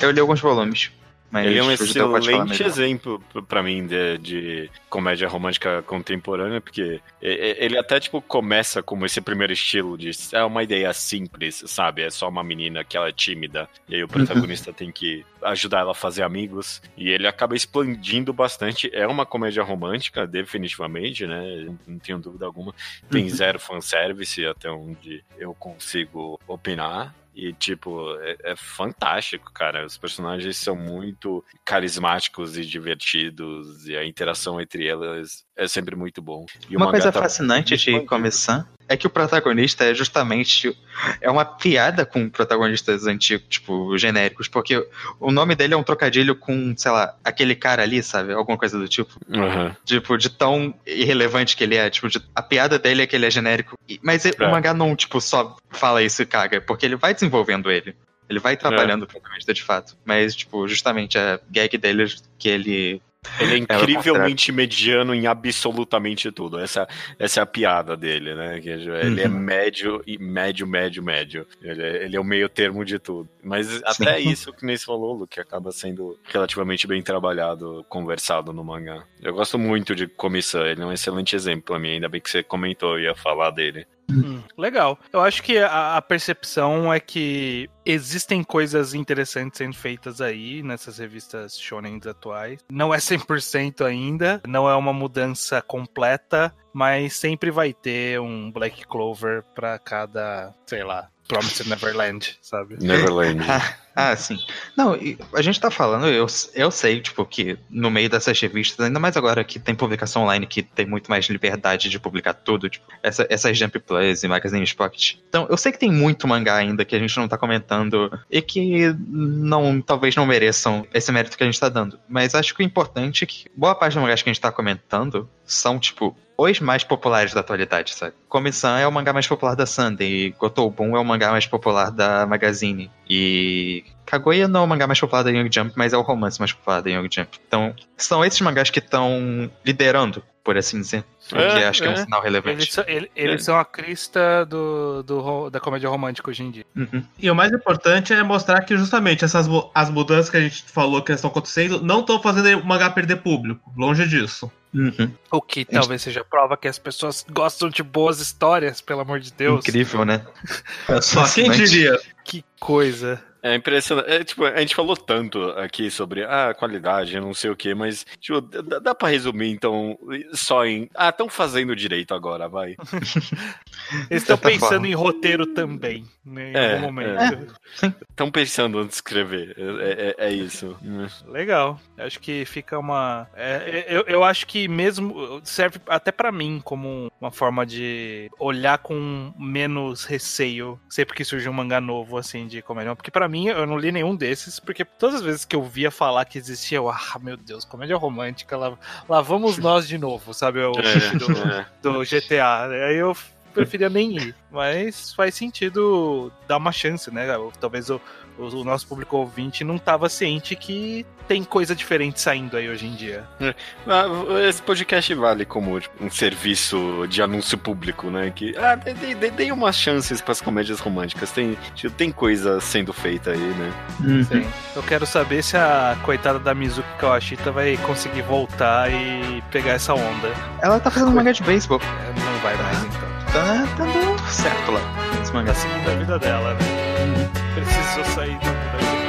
eu li alguns volumes. Mas Ele é um excelente exemplo p- pra mim de, de comédia romântica contemporânea, porque ele até tipo começa como esse primeiro estilo de é uma ideia simples, sabe? É só uma menina que ela é tímida e aí o protagonista tem que ajudar ela a fazer amigos e ele acaba expandindo bastante. É uma comédia romântica, definitivamente, né? Não- Não tenho dúvida alguma. Tem zero fanservice até onde eu consigo opinar. E, tipo, é, é fantástico, cara. Os personagens são muito carismáticos e divertidos. E a interação entre elas é sempre muito bom. E Uma coisa tá fascinante de. Comissão é que o protagonista é justamente é uma piada com protagonistas antigos, tipo, genéricos, porque o nome dele é um trocadilho com, sei lá, aquele cara ali, sabe? Alguma coisa do tipo. Aham. Tipo, de tão irrelevante que ele é. Tipo, de- a piada dele é que ele é genérico. Mas É. o mangá não, tipo, só fala isso e caga, porque ele vai desenvolvendo ele. Ele vai trabalhando o protagonista de fato. Mas, tipo, justamente a gag dele é que ele. Ele é É, incrivelmente mediano em absolutamente tudo. Essa, essa é a piada dele, né? Que ele é Uhum. médio e médio, médio, médio. Ele é, ele é o meio termo de tudo. Mas até Sim. isso que nem se falou, Lu, que acaba sendo relativamente bem trabalhado, conversado no mangá. Eu gosto muito de Comissão, ele é um excelente exemplo pra mim. Ainda bem que você comentou e ia falar dele. Hum, legal. Eu acho que a, a percepção é que existem coisas interessantes sendo feitas aí nessas revistas shonen atuais. Não é 100% ainda, não é uma mudança completa, mas sempre vai ter um Black Clover pra cada, sei lá, Promised Neverland, sabe? Neverland. Ah, sim. Não, a gente tá falando, eu, eu sei, tipo, que no meio dessas revistas, ainda mais agora que tem publicação online, que tem muito mais liberdade de publicar tudo, tipo, essa, essas Jump Plus e Magazine Pocket. Então, eu sei que tem muito mangá ainda que a gente não tá comentando e que não, talvez não mereçam esse mérito que a gente tá dando. Mas acho que o importante é que boa parte dos mangás que a gente tá comentando são, tipo, os mais populares da atualidade, sabe? Comissão é o mangá mais popular da Sunday, e Gotobun é o mangá mais popular da Magazine. E Kaguya não é o mangá mais popular da Young Jump, mas é o romance mais popular da Young Jump. Então, são esses mangás que estão liderando, por assim dizer. O É, que acho que é um é. sinal relevante. Eles, são- ele- eles são a crista do, do da comédia romântica hoje em dia. Uhum. E o mais importante é mostrar que justamente essas as mudanças que a gente falou que estão acontecendo não estão fazendo o mangá perder público. Longe disso. Uhum. O que talvez seja prova que as pessoas gostam de boas histórias, pelo amor de Deus. Incrível, né? Só quem diria. Que coisa. É impressionante. É, tipo, a gente falou tanto aqui sobre ah, qualidade, não sei o que, mas tipo, dá, dá pra resumir, então, só em. Ah, estão fazendo direito agora, vai. Eles estão pensando forma. em roteiro também, né, em É, algum momento. Estão pensando antes de escrever. É, é- é isso. Legal. Acho que fica uma. é, eu, eu acho que mesmo serve até pra mim como uma forma de olhar com menos receio sempre que surge um mangá novo, assim, de comédia. Porque pra mim, eu não li nenhum desses, porque todas as vezes que eu via falar que existia, eu, ah, meu Deus, comédia romântica, lá, lá vamos nós de novo, sabe? O É, do, é. do GTA. Aí eu preferia nem ir. Mas faz sentido dar uma chance, né? Talvez o, o, o nosso público ouvinte não tava ciente que tem coisa diferente saindo aí hoje em dia. Ah, Esse podcast vale como tipo, um serviço de anúncio público, né? Que ah, dê, dê- dê- dê umas chances pras comédias românticas. Tem, tipo, tem coisa sendo feita aí, né? Uhum. Sim. Eu quero saber se a coitada da Mizuki Kawashita vai conseguir voltar e pegar essa onda. Ela tá fazendo mangá de beisebol. É, Não vai mais então. Tá, tá dando certo lá. Esse mangá. Tá seguindo a vida dela, né? Precisou sair do mundo da Leitura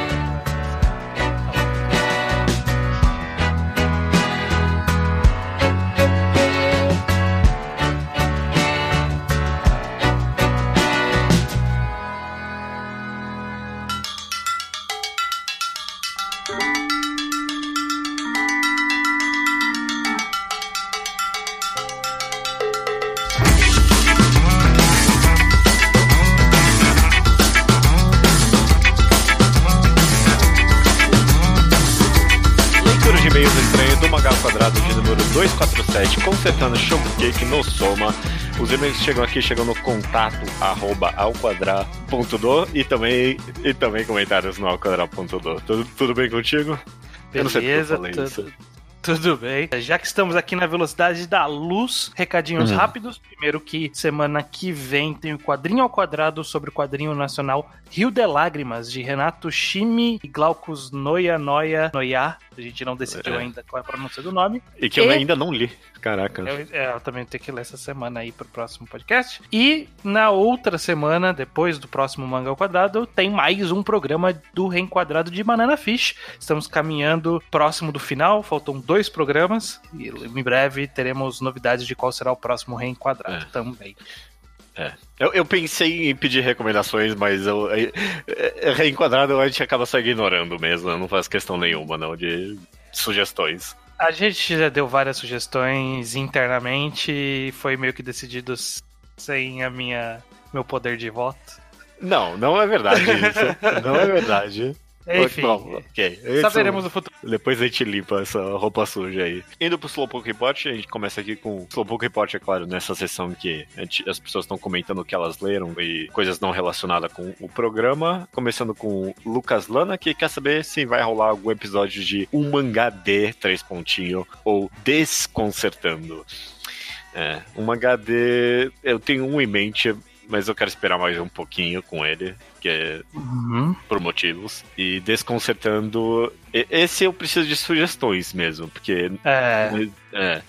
número 247, consertando Showcake no Soma. Os e-mails chegam aqui, chegam no contato arroba alquadra.do e também, e também comentários no alquadra.do. Tudo, tudo bem contigo? Beleza, tudo, tudo bem. Já que estamos aqui na velocidade da luz, recadinhos Uhum. rápidos. Primeiro que semana que vem tem o quadrinho ao quadrado sobre o quadrinho nacional Rio de Lágrimas, de Renato Chimi e Glaucus Noia Noia Noia. A gente não decidiu É. ainda qual é a pronúncia do nome. E que eu E- ainda não li. Caraca. Eu, é, eu também tenho que ler essa semana aí pro próximo podcast. E na outra semana, depois do próximo Manga ao Quadrado, tem mais um programa do Reenquadrado de Banana Fish. Estamos caminhando próximo do final, faltam dois programas. E em breve teremos novidades de qual será o próximo Reenquadrado É. também. Eu, eu pensei em pedir recomendações, mas eu, é, é, reenquadrado a gente acaba só ignorando mesmo. Eu não faço questão nenhuma, não, de sugestões. A gente já deu várias sugestões internamente e foi meio que decidido sem a minha meu poder de voto. Não, não é verdade isso. não é verdade. Enfim, Bom, ok. Isso- saberemos no futuro. Depois a gente limpa essa roupa suja aí. Indo pro Slowpoke Report, a gente começa aqui com Slowpoke Report, é claro, nessa sessão que gente- as pessoas estão comentando o que elas leram e coisas não relacionadas com o programa. Começando com o Lucas Lana, que quer saber se vai rolar algum episódio de Um Mangá D, três pontinho, ou Desconcertando. É, um mangá D, eu tenho um em mente, mas eu quero esperar mais um pouquinho com ele, que é Uhum. por motivos. E desconcertando. Esse eu preciso de sugestões mesmo, porque É. é,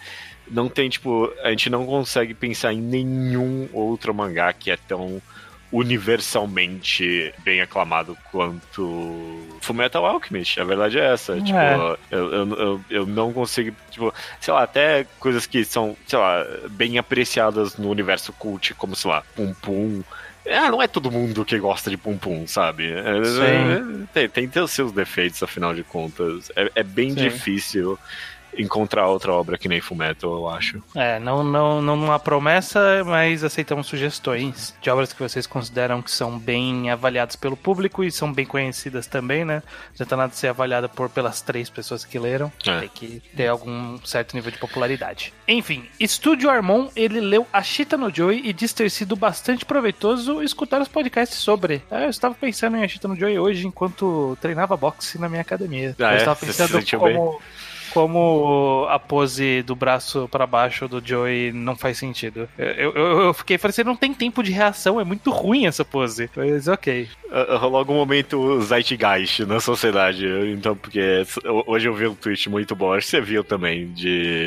não tem, tipo, a gente não consegue pensar em nenhum outro mangá que é tão universalmente bem aclamado quanto Fullmetal Alchemist. A verdade é essa. Tipo, É. eu, eu, eu, eu não consigo, tipo, sei lá, até coisas que são, sei lá, bem apreciadas no universo cult, como, sei lá, Pum Pum. Ah, não é todo mundo que gosta de Pum Pum, sabe? É, Sim. é, tem, tem, seus defeitos, afinal de contas. É, é bem Sim. difícil encontrar outra obra que nem Fumeto, eu acho. É, não, não, não há promessa, mas aceitamos sugestões de obras que vocês consideram que são bem avaliadas pelo público e são bem conhecidas também, né? Já tá nada de ser avaliada por pelas três pessoas que leram. É. Tem que ter algum certo nível de popularidade. Enfim, Estúdio Armon, ele leu Ashita no Joy e diz ter sido bastante proveitoso escutar os podcasts sobre. É, Eu estava pensando em Ashita no Joy hoje enquanto treinava boxe na minha academia. Ah, eu é? estava Você se pensando sentiu como, a pose do braço pra baixo do Joey não faz sentido. Eu, eu, eu fiquei falei, você não tem tempo de reação, é muito ruim essa pose. Mas ok. Uh, Rolou algum momento Zeitgeist na sociedade, então, porque hoje eu vi um tweet muito bom, acho que você viu também, de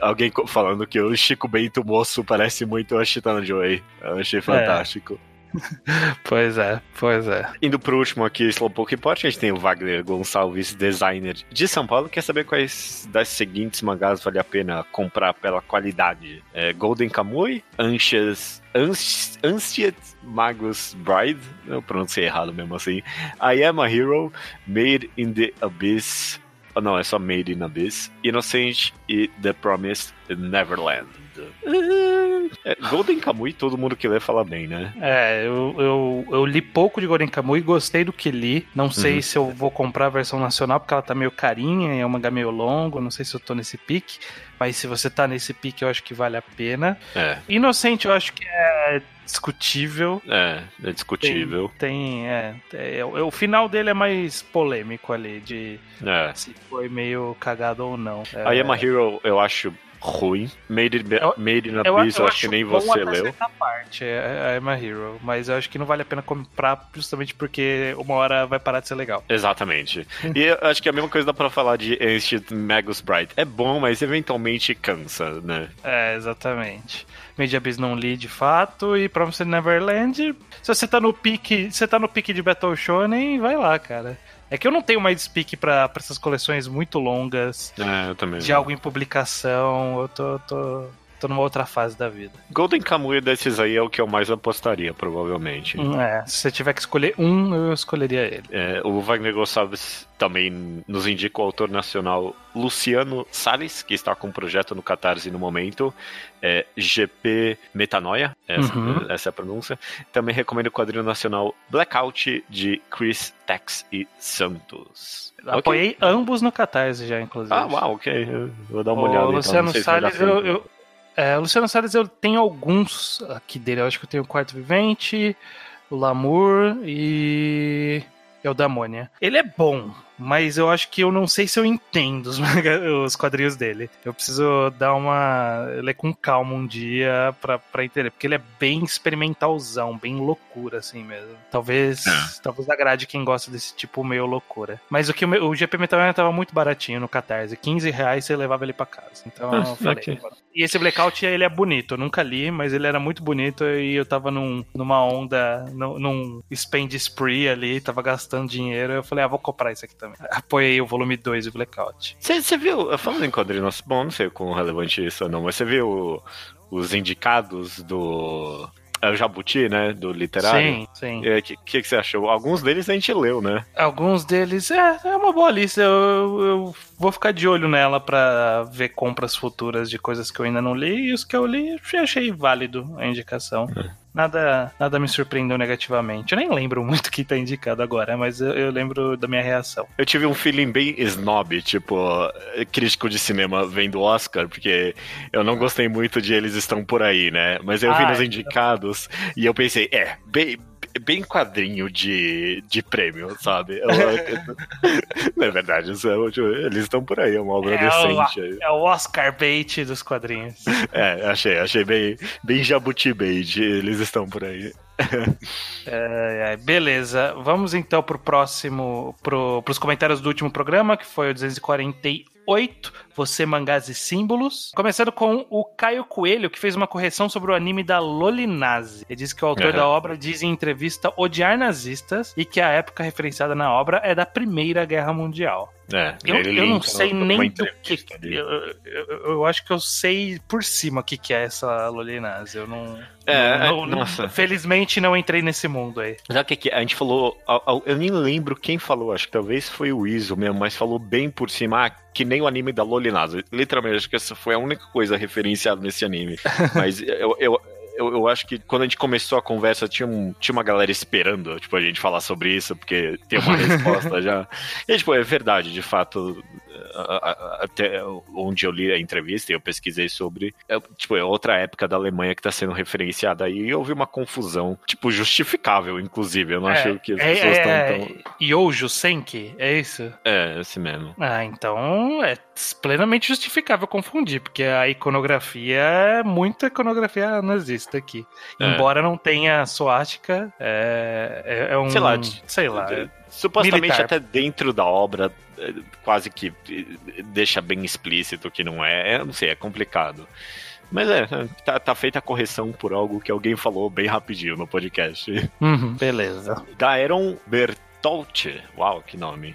alguém falando que o Chico Bento moço parece muito o Ashitano Joey. Eu achei fantástico. Pois é, pois é. Indo pro último aqui, Slowpoke Report, a gente tem o Wagner Gonçalves, designer de São Paulo, quer saber quais das seguintes mangás vale a pena comprar pela qualidade. É, Golden Kamuy, Anxious, Anx- Ancient Magus Bride, eu pronunciei errado mesmo assim, I Am a Hero, Made in the Abyss, oh, não, é só Made in Abyss, Innocent e The Promised Neverland. É, Golden Kamuy, todo mundo que lê fala bem, né? É, eu, eu, eu li pouco de Goren Kamui, gostei do que li. Não sei Uhum. se eu vou comprar a versão nacional, porque ela tá meio carinha, é um mangá meio longo, não sei se eu tô nesse pique. Mas se você tá nesse pique, eu acho que vale a pena. É, Inocente, eu acho que é discutível. é, é discutível. Tem, é, é, o final dele é mais polêmico ali, de É. se foi meio cagado ou não. É, A Yama Hero eu acho ruim. Made in, Eu- Made in eu, Abyss eu, acho que nem você leu. parte, é, é My Hero, mas eu acho que não vale a pena comprar justamente porque uma hora vai parar de ser legal. Exatamente. E eu acho que a mesma coisa dá pra falar de Ancient Magus Bride. É bom, mas eventualmente cansa, né? É, exatamente. Made Abyss não li de fato e Promised Neverland, se você tá no pique, você tá no pique de Battle Shonen, vai lá, cara. É que eu não tenho mais pra, pra essas coleções muito longas, É, eu também. de algo em publicação, eu tô, tô, tô numa outra fase da vida. Golden Kamuy desses aí é o que eu mais apostaria, provavelmente. Hum, É, se você tiver que escolher um, eu escolheria ele. É, o Wagner Gonçalves também nos indica o autor nacional Luciano Salles, que está com um projeto no Catarse no momento. É GP Metanoia, essa, Uhum. essa é a pronúncia. Também recomendo o quadrinho nacional Blackout de Chris Tex e Santos. Apoiei ambos no Catarse já, inclusive. Ah, uau, ok. Eu vou dar uma O olhada. então, Luciano se a Salles, pena. eu, eu- é, Luciano Salles, eu tenho alguns aqui dele. Eu acho que eu tenho o Quarto Vivente, o Lamour e. É o Damônia. Ele é bom, mas eu acho que eu não sei se eu entendo os, os quadrinhos dele. Eu preciso dar uma. ler com calma um dia pra, pra entender, porque ele é bem experimentalzão, bem loucura, assim mesmo. Talvez. É. Talvez agrade quem gosta desse tipo meio loucura. Mas o que o, meu- o GP Metal tava muito baratinho no Catarse. 15 reais você levava ele pra casa. Então Ah, eu falei. ok. E esse Blackout, ele é bonito. Eu nunca li, mas ele era muito bonito e eu tava num, numa onda, num, num spend spree ali, tava gastando dinheiro. Eu falei, ah, vou comprar isso aqui também. Apoiei o volume 2 do Blackout. Você viu, falando em quadrinhos, bom, não sei quão relevante isso ou não, mas você viu os indicados do. É o Jabuti, né? Do literário? Sim, sim. O que, que, que você achou? Alguns deles a gente leu, né? Alguns deles, é, é uma boa lista. Eu, eu vou ficar de olho nela pra ver compras futuras de coisas que eu ainda não li. E os que eu li, eu achei válido a indicação. Nada, nada me surpreendeu negativamente. Eu nem lembro muito quem tá indicado agora, mas eu, eu lembro da minha reação. Eu tive um feeling bem snob, tipo, crítico de cinema vendo Oscar, porque eu não gostei muito de Eles Estão Por Aí, né? Mas eu vi Ah, nos é. indicados e eu pensei, é, bem, bem quadrinho de, de prêmio, sabe? É verdade, é, Eles Estão Por Aí, é uma obra É o- decente. É o Oscar bait dos quadrinhos. É, achei, achei bem, bem jabuti bait, Eles Estão Por Aí. É, é, beleza, vamos então pro próximo, pro, pros comentários do último programa, que foi o 248, Você, Mangás e Símbolos. Começando com o Caio Coelho, que fez uma correção sobre o anime da Lolinazi. Ele disse que o autor Aham. da obra diz em entrevista odiar nazistas e que a época referenciada na obra é da Primeira Guerra Mundial. É, Eu, eu não sei nem do que. Eu, eu- eu acho que eu sei por cima o que, que é essa Lolinazi. Eu não. É, não- é, não- nossa. Felizmente não entrei nesse mundo aí. Já que aqui, a gente falou, eu nem lembro quem falou, acho que talvez foi o Iso mesmo, mas falou bem por cima, ah, que nem o anime da Loli disciplinado. Literalmente, acho que essa foi a única coisa referenciada nesse anime. Mas eu, eu, eu, eu, acho que quando a gente começou a conversa, tinha, um, tinha uma galera esperando, tipo, a gente falar sobre isso, porque tem uma resposta já. E, tipo, é verdade, de fato, até onde eu li a entrevista e eu pesquisei sobre, é, tipo, é outra época da Alemanha que está sendo referenciada aí e houve uma confusão, tipo, justificável, inclusive. Eu não é, acho que as é, pessoas estão é, tão. Yojo Senki, é isso? É, esse mesmo. Ah, então é plenamente justificável confundir, porque a iconografia é muita iconografia nazista aqui. É. Embora não tenha suástica, é, é, é um. Sei lá, sei lá. Supostamente militar. até dentro da obra quase que é, deixa bem explícito que não é. Eu não sei, é complicado. Mas é, tá, tá, feita a correção por algo que alguém falou bem rapidinho no podcast. Uhum, beleza. Daeron Bertolti, uau, que nome,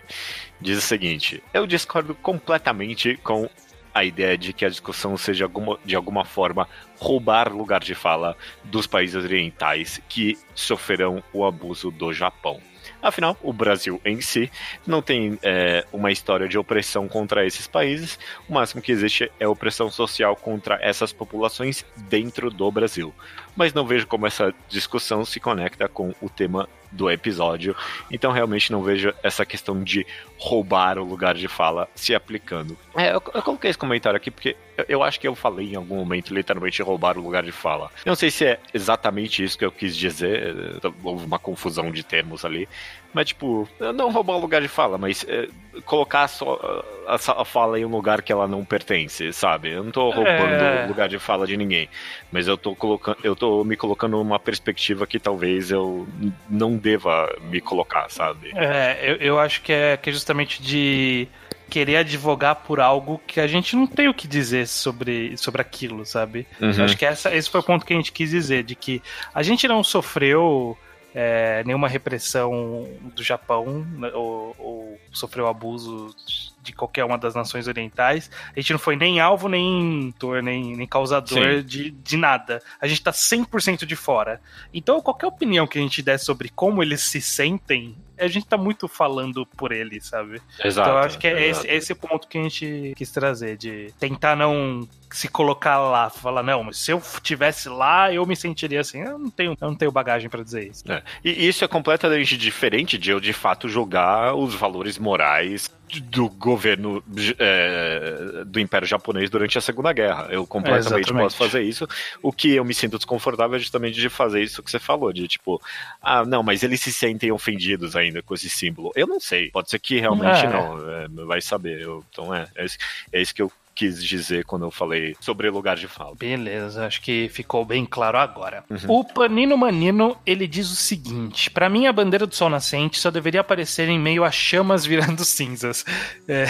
diz o seguinte: Eu discordo completamente com a ideia de que a discussão seja alguma, de alguma forma roubar lugar de fala dos países orientais que sofrerão o abuso do Japão. Afinal, o Brasil em si não tem é, uma história de opressão contra esses países. O máximo que existe é opressão social contra essas populações dentro do Brasil. Mas não vejo como essa discussão se conecta com o tema do episódio. Então realmente não vejo essa questão de roubar o lugar de fala se aplicando. É, eu, eu coloquei esse comentário aqui porque eu, eu, acho que eu falei em algum momento literalmente roubar o lugar de fala. Eu não sei se é exatamente isso que eu quis dizer, houve uma confusão de termos ali. Mas, tipo, não roubar o lugar de fala, mas é, colocar só a, a, fala em um lugar que ela não pertence, sabe? Eu não tô roubando é... o lugar de fala de ninguém. Mas eu tô colocando. Eu tô me colocando numa perspectiva que talvez eu não deva me colocar, sabe? É, eu, eu acho que é, que é justamente de querer advogar por algo que a gente não tem o que dizer sobre, sobre aquilo, sabe? Uhum. Acho que essa, esse foi o ponto que a gente quis dizer, de que a gente não sofreu é, nenhuma repressão do Japão né, ou, ou, sofreu abuso de qualquer uma das nações orientais. A gente não foi nem alvo, nem nem, nem causador de, de nada. A gente tá 100% de fora. Então, qualquer opinião que a gente der sobre como eles se sentem, a gente tá muito falando por eles, sabe? Exato. Então, eu acho que é esse, esse o ponto que a gente quis trazer, de tentar não se colocar lá, falar, não, mas se eu tivesse lá, eu me sentiria assim. Eu não tenho, eu não tenho bagagem para dizer isso. É. E isso é completamente diferente de eu, de fato, jogar os valores morais do governo é, do Império Japonês durante a Segunda Guerra. Eu completamente é, posso fazer isso. O que eu me sinto desconfortável é justamente de fazer isso que você falou, de tipo, ah, não, mas eles se sentem ofendidos ainda com esse símbolo. Eu não sei, pode ser que realmente é. não, é, vai saber. Eu, então é, é isso, é isso que eu quis dizer quando eu falei sobre lugar de fala. Beleza, acho que ficou bem claro agora. Uhum. O Panino Manino, ele diz o seguinte: para mim a bandeira do sol nascente só deveria aparecer em meio a chamas virando cinzas. É,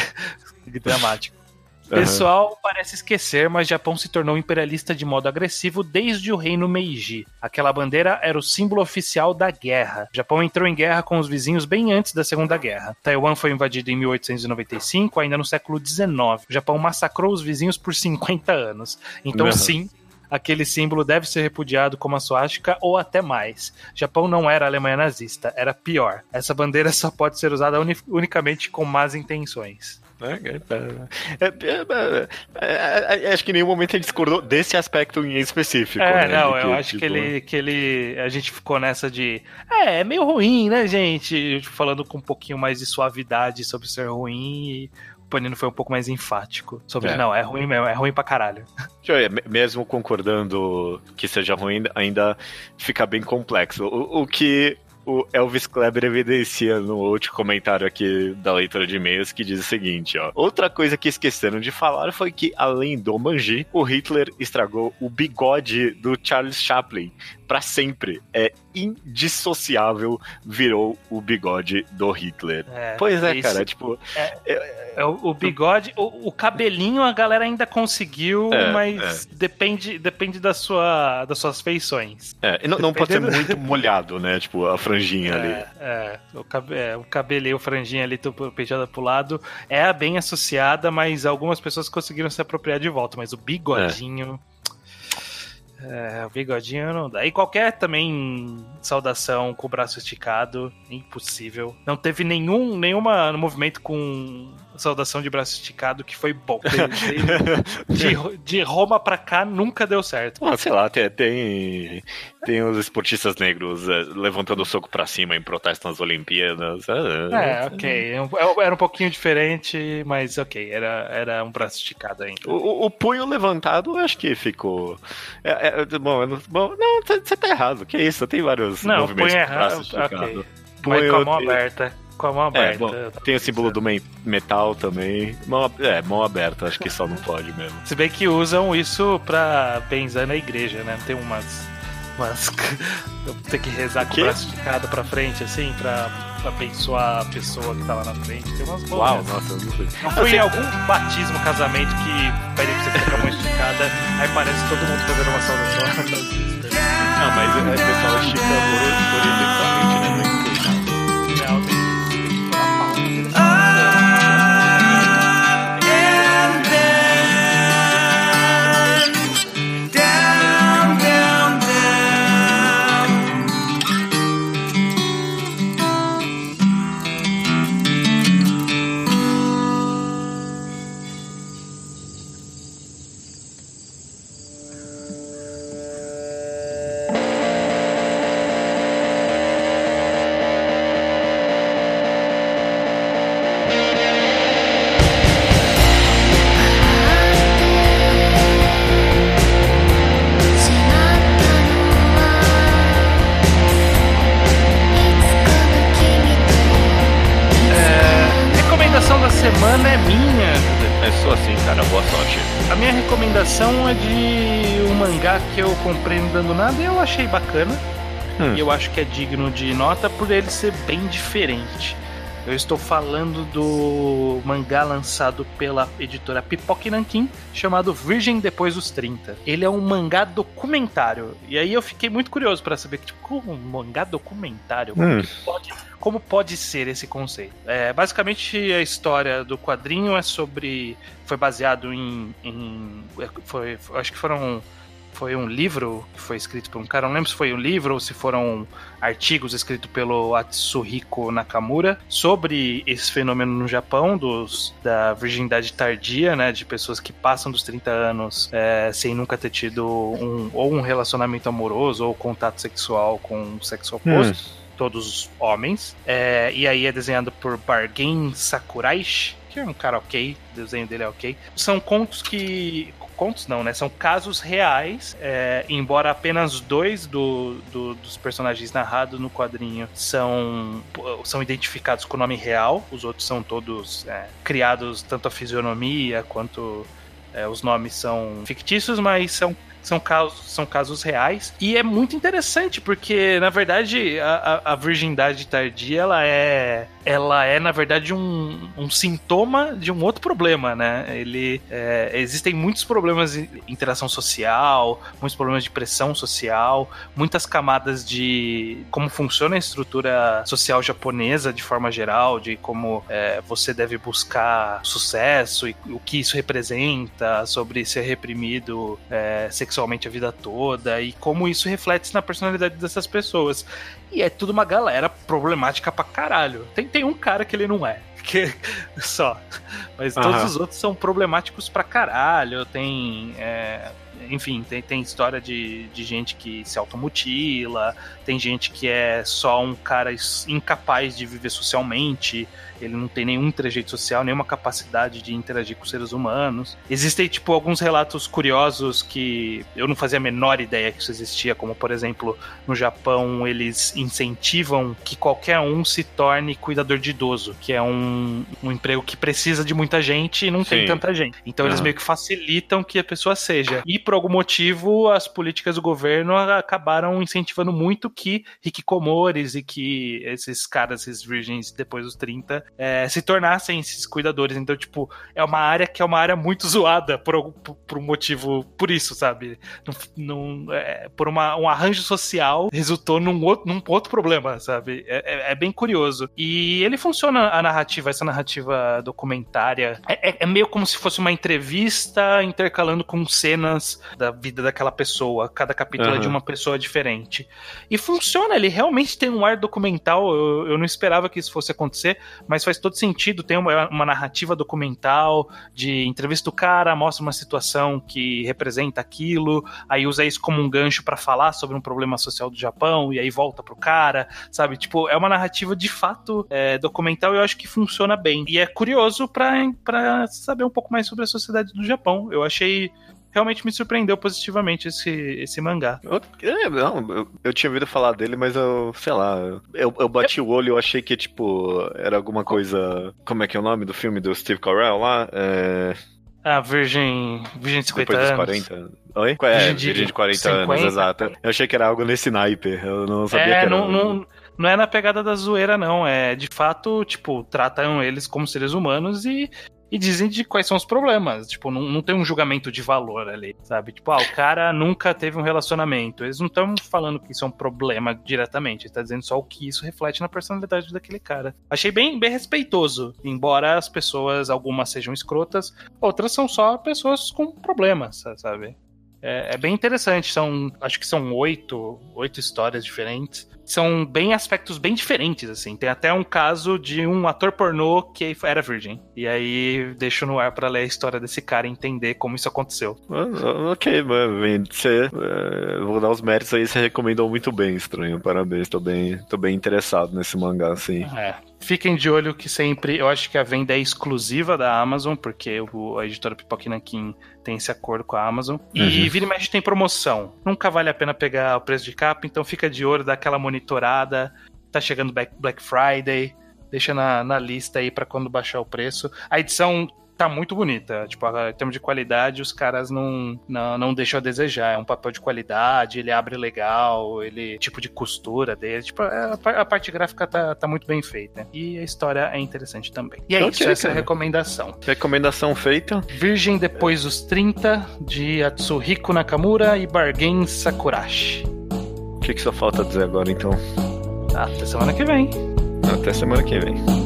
dramático. Pessoal parece esquecer, mas Japão se tornou imperialista de modo agressivo desde o reino Meiji. Aquela bandeira era o símbolo oficial da guerra. O Japão entrou em guerra com os vizinhos bem antes da Segunda Guerra. Taiwan foi invadido em 1895, ainda no século XIX. O Japão massacrou os vizinhos por 50 anos. Então, uhum. sim, aquele símbolo deve ser repudiado como a suástica ou até mais. Japão não era Alemanha nazista, era pior. Essa bandeira só pode ser usada unicamente com más intenções. É, é, é, acho que em nenhum momento ele discordou desse aspecto em específico. É, né? não, eu que, acho tipo... que, ele, que ele. A gente ficou nessa de. É, é meio ruim, né, gente? Falando com um pouquinho mais de suavidade sobre ser ruim. E o Panino foi um pouco mais enfático sobre. É. Não, é ruim mesmo, é ruim pra caralho. Mesmo concordando que seja ruim, ainda fica bem complexo. O, o que o Elvis Kleber evidencia no último comentário aqui da leitura de e-mails que diz o seguinte, ó. Outra coisa que esqueceram de falar foi que, além do Manji, o Hitler estragou o bigode do Charles Chaplin para sempre. É indissociável, virou o bigode do Hitler. É, pois é, isso, cara, tipo... É, é, é o, bigode, o, o, cabelinho a galera ainda conseguiu, é, mas é. depende, depende da sua, das suas feições. É, não, não pode ser muito molhado, né, tipo, a franjinha ali. É, o, cabe, o cabelinho, a franjinha ali, penteada pro lado, é bem associada, mas algumas pessoas conseguiram se apropriar de volta, mas o bigodinho... É, o bigodinho não dá. E qualquer também saudação com o braço esticado, impossível. Não teve nenhum nenhuma movimento com Saudação de braço esticado, que foi bom. De, de, de Roma pra cá nunca deu certo. Ah, sei lá, tem, tem, tem os esportistas negros é, levantando o soco pra cima em protesto nas Olimpíadas. É, ok. Era um pouquinho diferente, mas ok. Era, era um braço esticado ainda. O, o punho levantado, acho que ficou. É, é, bom, bom, não, você tá errado. Que isso? Tem vários não, movimentos punho errado. Ok. Punho com a mão aberta. Com a mão aberta. É, bom, tem o símbolo do metal também. Mão, é, mão aberta, acho que só não pode mesmo. Se bem que usam isso pra benzer na igreja, né? Tem umas. umas tem que rezar com o braço esticado pra frente, assim, pra, pra abençoar a pessoa que tá lá na frente. Tem umas boas. Uau, nossa, não sei. Não foi em algum batismo, casamento que pede pra você ficar com a mão esticada, aí parece todo mundo fazendo uma saudação Não, mas o pessoal estica horizontalmente, né? dando nada e eu achei bacana. Hum. E eu acho que é digno de nota por ele ser bem diferente. Eu estou falando do mangá lançado pela editora Pipoque Nankin, chamado Virgem Depois dos 30. Ele é um mangá documentário. E aí eu fiquei muito curioso para saber, tipo, como um mangá documentário? Como, hum. pode, como pode ser esse conceito? É, basicamente, a história do quadrinho é sobre. Foi baseado em. em foi, acho que foram foi um livro que foi escrito por um cara, não lembro se foi um livro ou se foram artigos escritos pelo Atsuhiko Nakamura sobre esse fenômeno no Japão, dos, da virgindade tardia, né, de pessoas que passam dos 30 anos é, sem nunca ter tido um, ou um relacionamento amoroso ou contato sexual com o sexo oposto. Hum. Todos homens. É, e aí é desenhado por Bargain Sakuraishi, que é um cara ok, o desenho dele é ok. São contos que contos não, né? São casos reais, é, embora apenas dois do, do, dos personagens narrados no quadrinho são, são identificados com o nome real, os outros são todos é, criados, tanto a fisionomia quanto é, os nomes são fictícios, mas são são casos, são casos reais. E é muito interessante, porque, na verdade, a, a, virgindade tardia, ela é, ela é, na verdade, um, um sintoma de um outro problema, né? Ele, é, existem muitos problemas de interação social, muitos problemas de pressão social, muitas camadas de como funciona a estrutura social japonesa de forma geral, de como é, você deve buscar sucesso e o que isso representa, sobre ser reprimido é, sexualmente a vida toda e como isso reflete na personalidade dessas pessoas. E é tudo uma galera problemática pra caralho. Tem, tem um cara que ele não é. Que, só. Mas todos uhum. os outros são problemáticos pra caralho. Tem. É, enfim, tem, tem história de, de gente que se automutila, tem gente que é só um cara incapaz de viver socialmente, ele não tem nenhum trejeito social, nenhuma capacidade de interagir com seres humanos. Existem, tipo, alguns relatos curiosos que eu não fazia a menor ideia que isso existia, como, por exemplo, no Japão, eles incentivam que qualquer um se torne cuidador de idoso, que é um, um emprego que precisa de muita gente e não Sim. tem tanta gente. Então, uhum. eles meio que facilitam que a pessoa seja. E, por algum motivo, as políticas do governo acabaram incentivando muito que hikikomores e que esses caras, esses virgens depois dos 30, é, se tornassem esses cuidadores. Então, tipo, é uma área que é uma área muito zoada por, por, por um motivo, por isso, sabe? Num, num, é, por uma, um arranjo social resultou num outro, num outro problema, sabe? É, é, é, bem curioso. E ele funciona, a narrativa, essa narrativa documentária, é, é, é meio como se fosse uma entrevista intercalando com cenas da vida daquela pessoa. Cada capítulo uhum. é de uma pessoa diferente. E funciona, ele realmente tem um ar documental. Eu, eu não esperava que isso fosse acontecer, mas mas faz todo sentido. Tem uma, uma narrativa documental de entrevista do cara, mostra uma situação que representa aquilo, aí usa isso como um gancho para falar sobre um problema social do Japão e aí volta pro cara, sabe? Tipo, é uma narrativa de fato é, documental e eu acho que funciona bem. E é curioso para saber um pouco mais sobre a sociedade do Japão. Eu achei realmente me surpreendeu positivamente esse, esse mangá. Eu, é, não, eu, eu, tinha ouvido falar dele, mas eu, sei lá, eu, eu bati o olho e eu achei que, tipo, era alguma coisa. Como é que é o nome do filme do Steve Carell lá? É... Ah, Virgem. Virgem de 50 Depois anos. dos 40. Oi? É, Virgem de, Virgem de 40 50. anos, exato. Eu achei que era algo nesse naipe. Eu não sabia é, que era. Não, não, não é na pegada da zoeira, não. É de fato, tipo, tratam eles como seres humanos e e dizem de quais são os problemas. Tipo, não, não tem um julgamento de valor ali, sabe? Tipo, ah, o cara nunca teve um relacionamento. Eles não estão falando que isso é um problema diretamente, está dizendo só o que isso reflete na personalidade daquele cara. Achei bem, bem respeitoso, embora as pessoas, algumas sejam escrotas, outras são só pessoas com problemas, sabe? É, é, bem interessante. São, acho que são oito, oito histórias diferentes. São bem aspectos bem diferentes, assim. Tem até um caso de um ator pornô que era virgem. E aí deixo no ar para ler a história desse cara e entender como isso aconteceu. Ah, ok, mano. Você, é, vou dar os méritos aí. Você recomendou muito bem, estranho. Parabéns. Tô bem, tô bem interessado nesse mangá, assim. É. Fiquem de olho que sempre. Eu acho que a venda é exclusiva da Amazon, porque o, a editora Pipoque Nankin tem esse acordo com a Amazon. Uhum. E vira e mexe tem promoção. Nunca vale a pena pegar o preço de capa, então fica de olho, dá aquela monitorada. Tá chegando Black Friday. Deixa na, na lista aí para quando baixar o preço. A edição tá muito bonita. Tipo, em termos de qualidade, os caras não, não, não deixam a desejar. É um papel de qualidade, ele abre legal, ele tipo de costura dele. Tipo, a, a parte gráfica tá, tá muito bem feita. E a história é interessante também. E é okay, isso, essa é a recomendação. Recomendação feita. Virgem depois dos 30, de Atsuhiko Nakamura e Bargain Sakurashi. O que, que só falta dizer agora, então? Até semana que vem. Até semana que vem.